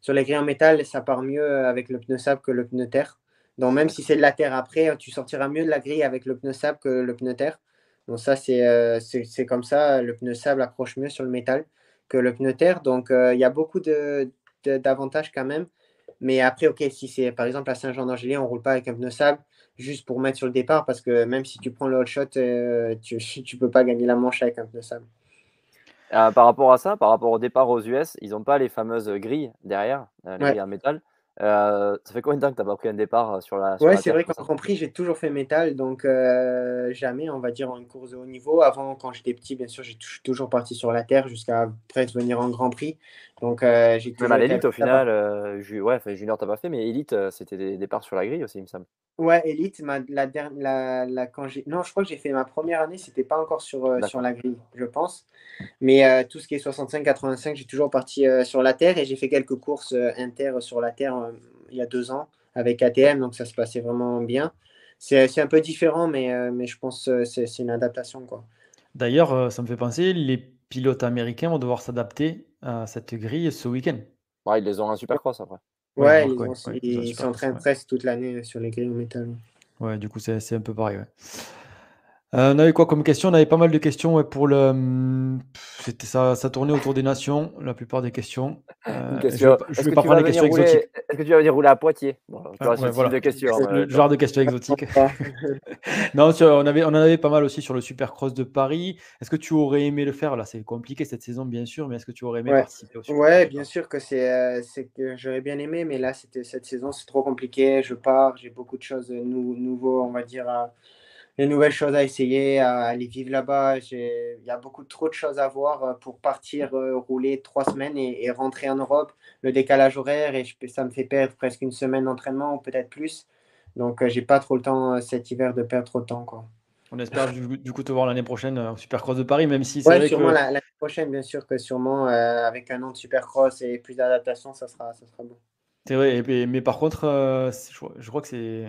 Sur les grilles en métal, ça part mieux avec le pneu sable que le pneu terre. Donc, même si c'est de la terre après, tu sortiras mieux de la grille avec le pneu sable que le pneu terre. Donc, ça, c'est euh, comme ça. Le pneu sable accroche mieux sur le métal que le pneu terre. Donc, euh, il y a beaucoup d'avantages de, quand même. Mais après, OK, si c'est par exemple à Saint-Jean-d'Angély, on ne roule pas avec un pneu sable juste pour mettre sur le départ parce que même si tu prends le hot shot, euh, tu [LAUGHS] ne peux pas gagner la manche avec un pneu sable. par rapport à ça, par rapport au départ aux US, ils n'ont pas les fameuses grilles derrière, les grilles en métal. Euh, ça fait combien de temps que tu n'as pas pris un départ euh, sur la Ouais, c'est vrai qu'en Grand Prix, j'ai toujours fait métal, donc euh, jamais, on va dire, en une course de haut niveau. Avant, quand j'étais petit, bien sûr, j'ai toujours parti sur la terre jusqu'à presque venir en Grand Prix. Donc, j'ai Même à l'élite, au final, ouais, junior, tu n'as pas fait, mais élite, c'était des départs sur la grille aussi, il me semble. Ouais, élite, la, la, la, quand non, je crois que j'ai fait ma première année, c'était pas encore sur, sur la grille, je pense. Mais tout ce qui est 65-85, j'ai toujours parti sur la terre et j'ai fait quelques courses inter sur la terre il y a deux ans avec ATM, donc ça se passait vraiment bien. C'est un peu différent, mais, euh, mais je pense que c'est une adaptation. D'ailleurs, euh, ça me fait penser, les pilotes américains vont devoir s'adapter à cette grille ce week-end. Ouais, ils les ont en supercross après. Ouais, ils, ils s'entraînent presque toute l'année sur les grilles en métal. Ouais, du coup, c'est un peu pareil. Euh, on avait quoi comme question? On avait pas mal de questions pour le. Hum, c'était ça, ça tournait autour des nations, la plupart des questions. Euh, je ne vais, pas prendre les questions exotiques. Est-ce que tu vas venir rouler à Poitiers? Bon, ah, de questions, Le genre de questions exotiques. [LAUGHS] [LAUGHS] non, on, avait, on en avait pas mal aussi sur le Supercross de Paris. Est-ce que tu aurais aimé le faire? Là, c'est compliqué cette saison, bien sûr, mais est-ce que tu aurais aimé participer au Ouais, bien sûr que c'est euh, que j'aurais bien aimé, mais là, c'était cette saison, c'est trop compliqué. Je pars, j'ai beaucoup de choses nou nouveaux, on va dire. À les nouvelles choses à essayer, à aller vivre là-bas. Il y a beaucoup trop de choses à voir euh, pour partir euh, rouler trois semaines et, rentrer en Europe. Le décalage horaire, et ça me fait perdre presque une semaine d'entraînement ou peut-être plus. Donc, euh, j'ai pas trop le temps cet hiver de perdre trop de temps. Quoi. On espère du, coup te voir l'année prochaine au Supercross de Paris, même si c'est ouais, sûrement l'année prochaine, bien sûr que sûrement avec un an de Supercross et plus d'adaptation, ça sera, ça sera bon. C'est vrai, mais, par contre, je, crois que c'est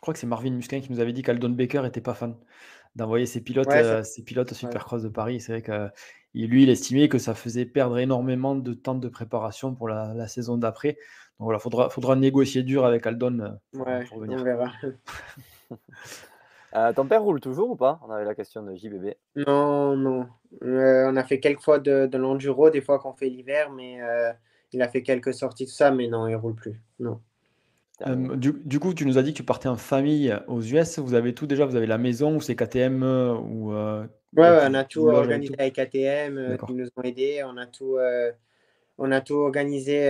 je crois que c'est Marvin Musquin qui nous avait dit qu'Aldon Baker était pas fan d'envoyer ses pilotes, euh, ses pilotes au Supercross de Paris. C'est vrai que lui, il estimait que ça faisait perdre énormément de temps de préparation pour la, saison d'après. Donc voilà, faudra, faudra négocier dur avec Aldon. Euh, ouais, on verra. Euh, ton père roule toujours ou pas? On avait la question de JBB. Non, non. Euh, on a fait quelques fois de, de l'enduro, des fois qu'on fait l'hiver, mais euh, il a fait quelques sorties, tout ça, mais non, il roule plus. Non. Du, du, coup, tu nous as dit que tu partais en famille aux US. Vous avez tout déjà Vous avez la maison ou c'est KTM ou Ouais, ouais on a tout organisé avec KTM qui nous ont aidés. On a tout, on a tout organisé.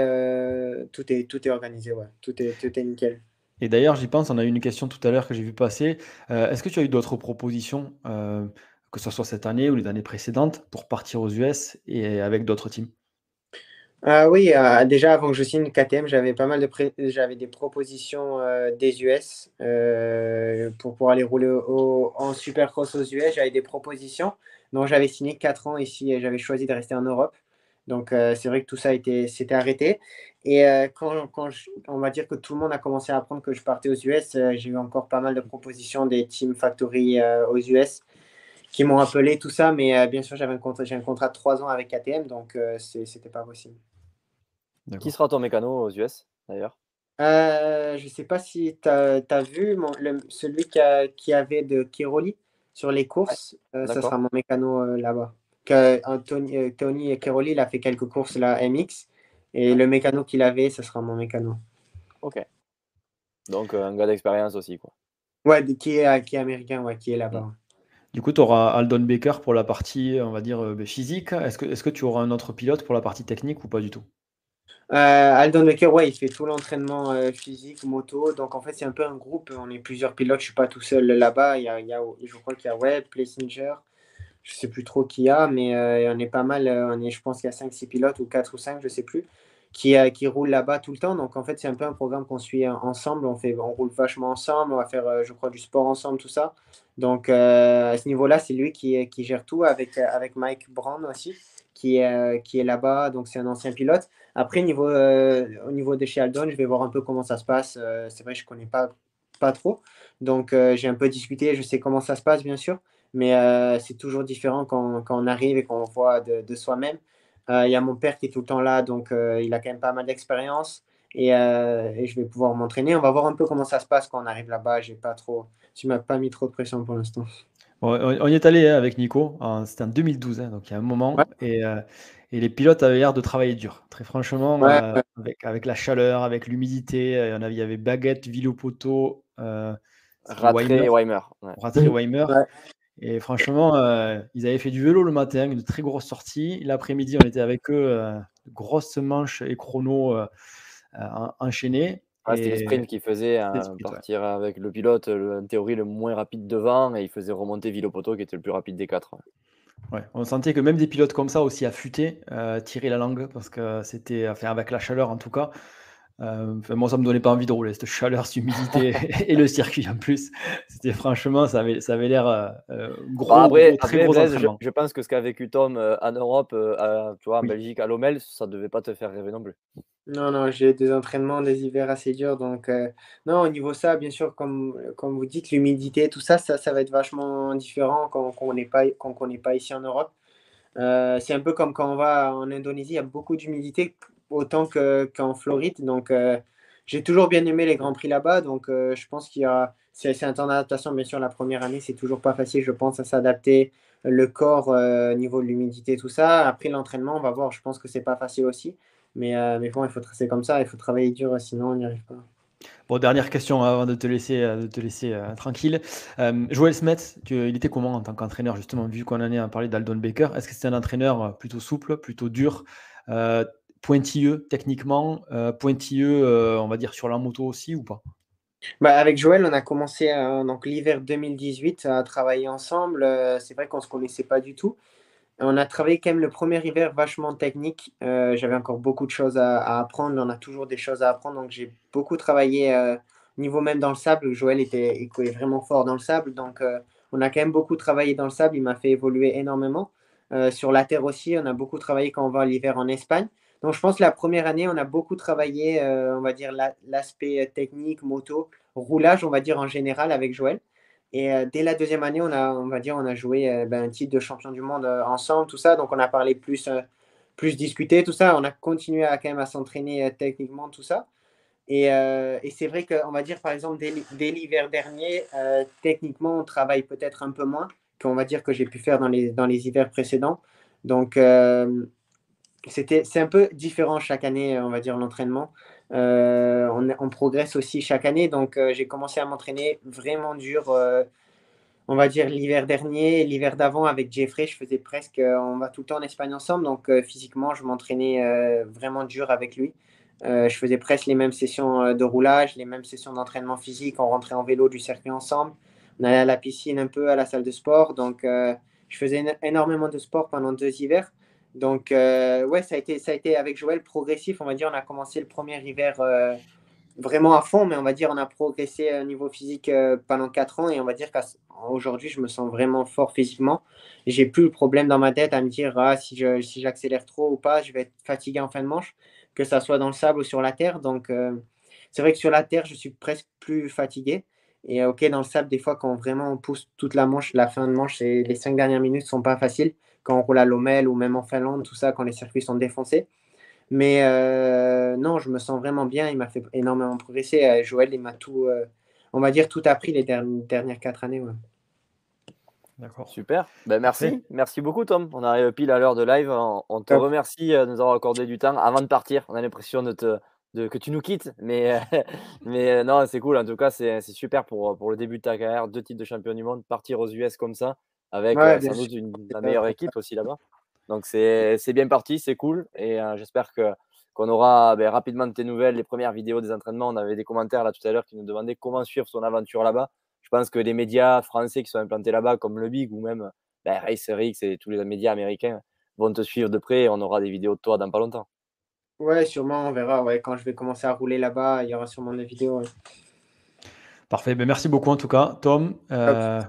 tout, est, tout est organisé, ouais. Tout est, tout est nickel. Et d'ailleurs, j'y pense, on a eu une question tout à l'heure que j'ai vu passer. Euh, est-ce que tu as eu d'autres propositions, euh, que ce soit cette année ou les années précédentes, pour partir aux US et avec d'autres teams? Ah oui, euh, déjà avant que je signe KTM, j'avais pas mal de j'avais des propositions des US pour pouvoir aller rouler en Supercross aux US. J'avais des propositions. Donc j'avais signé 4 ans ici et j'avais choisi de rester en Europe. Donc c'est vrai que tout ça s'était arrêté. Et euh, quand, on va dire que tout le monde a commencé à apprendre que je partais aux US, euh, j'ai eu encore pas mal de propositions des Team Factory euh, aux US qui m'ont appelé, tout ça. Mais bien sûr, j'avais un contrat, un contrat de 3 ans avec ATM, donc c'était pas possible. Qui sera ton mécano aux US d'ailleurs? Je sais pas si tu as, vu celui qui, a, qui, avait de Kiroli sur les courses. ça sera mon mécano là-bas. Tony, Tony Kiroli, il a fait quelques courses là, MX. Et le mécano qu'il avait, ce sera mon mécano. Ok. Donc euh, un gars d'expérience aussi, quoi. Ouais, qui est, qui est américain, ouais, qui est là-bas. Mm. Du coup, tu auras Aldon Baker pour la partie, on va dire, euh, physique. Est-ce que, est que tu auras un autre pilote pour la partie technique ou pas du tout? Euh, Aldon Baker, ouais, il fait tout l'entraînement physique, moto. Donc en fait, c'est un peu un groupe. On est plusieurs pilotes. Je suis pas tout seul là-bas. Il y a, je crois qu'il y a Webb, Plessinger. Je sais plus trop qui y a, mais on est pas mal. On est, je pense qu'il y a 5-6 pilotes ou 4 ou 5, je sais plus qui, euh, qui roule là-bas tout le temps. Donc en fait, c'est un peu un programme qu'on suit ensemble. On, fait, on roule vachement ensemble, on va faire, euh, je crois, du sport ensemble, tout ça. Donc euh, à ce niveau-là, c'est lui qui, qui gère tout avec, avec Mike Brown aussi, qui qui est là-bas. Donc c'est un ancien pilote. Après, niveau, au niveau de chez Aldon, je vais voir un peu comment ça se passe. c'est vrai, je ne connais pas, pas trop. Donc j'ai un peu discuté, je sais comment ça se passe, bien sûr. Mais c'est toujours différent quand, quand, on arrive et qu'on voit de, de soi-même. Euh, il y a mon père qui est tout le temps là, donc euh, il a quand même pas mal d'expérience. Euh, et, je vais pouvoir m'entraîner. On va voir un peu comment ça se passe quand on arrive là-bas. J'ai pas trop, tu m'as pas mis trop de pression pour l'instant. on y est allé hein, avec Nico. C'était en 2012, hein, donc il y a un moment. Et, et, les pilotes avaient l'air de travailler dur. Très franchement, Avec, avec, la chaleur, avec l'humidité, il y avait Baguette, Villopoto, euh, Ratré Weimer. Ratré Weimer. Et franchement, euh, ils avaient fait du vélo le matin, une très grosse sortie. L'après-midi, on était avec eux, euh, grosses manches et chronos euh, enchaînés. Ah, c'était le sprint qui faisait partir avec le pilote, en théorie, le moins rapide devant, et il faisait remonter Villopoto, qui était le plus rapide des quatre. Ouais, on sentait que même des pilotes comme ça, aussi affûtés, tiraient la langue, parce que c'était, enfin, avec la chaleur en tout cas, euh, moi, ça me donnait pas envie de rouler, cette chaleur, cette humidité [LAUGHS] [LAUGHS] et le circuit en plus. C'était franchement, ça avait, ça avait l'air euh, euh, gros, bah, après, très gros je, pense que ce qu'a vécu Tom en Europe, tu vois, en Belgique, à Lomel, ça devait pas te faire rêver non plus. Non, non, j'ai des entraînements, des hivers assez durs. Donc, non, au niveau ça, bien sûr, comme, comme vous dites, l'humidité, tout ça, ça, ça va être vachement différent quand, quand on n'est pas, quand on n'est pas ici en Europe. c'est un peu comme quand on va en Indonésie, il y a beaucoup d'humidité autant qu'en Floride. Donc, euh, j'ai toujours bien aimé les Grands Prix là-bas. Donc, euh, je pense qu'il y a. C'est un temps d'adaptation, bien sûr. La première année, c'est toujours pas facile, je pense, à s'adapter. Le corps, au euh, niveau de l'humidité, tout ça. Après l'entraînement, on va voir. Je pense que c'est pas facile aussi. Mais, mais bon, il faut tracer comme ça. Il faut travailler dur, sinon on n'y arrive pas. Bon, dernière question avant de te laisser, de te laisser tranquille. Joël Smet, il était comment en tant qu'entraîneur, justement, vu qu'on en est à parler d'Aldon Baker? Est-ce que c'était un entraîneur plutôt souple, plutôt dur? Pointilleux techniquement, euh, pointilleux, euh, on va dire, sur la moto aussi ou pas? Bah, avec Joël, on a commencé euh, l'hiver 2018 à travailler ensemble. c'est vrai qu'on ne se connaissait pas du tout. On a travaillé quand même le premier hiver vachement technique. J'avais encore beaucoup de choses à, apprendre. On a toujours des choses à apprendre. Donc j'ai beaucoup travaillé au niveau même dans le sable. Joël était, était vraiment fort dans le sable. Donc on a quand même beaucoup travaillé dans le sable. Il m'a fait évoluer énormément. sur la terre aussi, on a beaucoup travaillé quand on va l'hiver en Espagne. Donc, je pense que la première année, on a beaucoup travaillé, euh, on va dire, l'aspect euh, technique, moto, roulage, on va dire, en général avec Joël. Et euh, dès la deuxième année, on a, on va dire, on a joué ben, un titre de champion du monde ensemble, tout ça. Donc, on a parlé plus, plus discuté, tout ça. On a continué à quand même à s'entraîner techniquement, tout ça. Et, et c'est vrai qu'on va dire, par exemple, dès, l'hiver dernier, techniquement, on travaille peut-être un peu moins qu'on va dire que j'ai pu faire dans les, dans les hivers précédents. Donc, c'était, c'est un peu différent chaque année, on va dire, l'entraînement. On, on, progresse aussi chaque année. Donc, j'ai commencé à m'entraîner vraiment dur on va dire l'hiver dernier, l'hiver d'avant avec Jeffrey, je faisais presque, euh, on va tout le temps en Espagne ensemble, donc euh, physiquement, je m'entraînais euh, vraiment dur avec lui. je faisais presque les mêmes sessions de roulage, les mêmes sessions d'entraînement physique. On rentrait en vélo du circuit ensemble. On allait à la piscine un peu, à la salle de sport. Donc, je faisais énormément de sport pendant deux hivers. Donc, ouais, ça a, été, ça a été avec Joël progressif. On va dire, on a commencé le premier hiver vraiment à fond, mais on va dire on a progressé au niveau physique euh, pendant 4 ans et on va dire qu'aujourd'hui je me sens vraiment fort physiquement. J'ai plus le problème dans ma tête à me dire ah, si j'accélère si j'accélère trop ou pas, je vais être fatigué en fin de manche, que ça soit dans le sable ou sur la terre. Donc euh, c'est vrai que sur la terre, je suis presque plus fatigué. Et ok, dans le sable, des fois, quand vraiment on pousse toute la manche, la fin de manche, les 5 dernières minutes sont pas faciles. Quand on roule à Lomel ou même en Finlande, tout ça, quand les circuits sont défoncés. Mais euh, non, je me sens vraiment bien. Il m'a fait énormément progresser. Euh, Joël, il m'a tout, euh, on va dire, tout appris les dernières quatre années. D'accord. Super. Ben, merci. Merci beaucoup, Tom. On arrive pile à l'heure de live. On, te remercie de nous avoir accordé du temps avant de partir. On a l'impression de te, de, que tu nous quittes. Mais, [LAUGHS] mais non, c'est cool. En tout cas, c'est super pour, pour le début de ta carrière. Deux titres de champion du monde. Partir aux US comme ça, avec sans doute une, la meilleure équipe aussi là-bas. Donc c'est bien parti, c'est cool. Et euh, j'espère que qu'on aura ben, rapidement tes nouvelles, les premières vidéos des entraînements. On avait des commentaires là tout à l'heure qui nous demandaient comment suivre son aventure là-bas. Je pense que les médias français qui sont implantés là-bas, comme le Big ou même ben, RacerX et tous les médias américains, vont te suivre de près et on aura des vidéos de toi dans pas longtemps. Ouais, sûrement, on verra. Ouais, quand je vais commencer à rouler là-bas, il y aura sûrement des vidéos. Parfait. Ben, merci beaucoup en tout cas, Tom. Euh,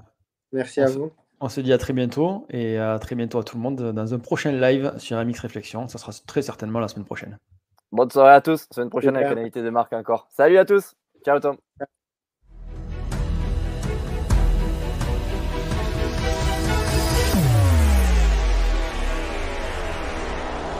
merci à vous. On se dit à très bientôt et à très bientôt à tout le monde dans un prochain live sur MX Réflexion. Ça sera très certainement la semaine prochaine. Bonne soirée à tous. Semaine prochaine avec un invité de marque encore. Salut à tous. Ciao Tom.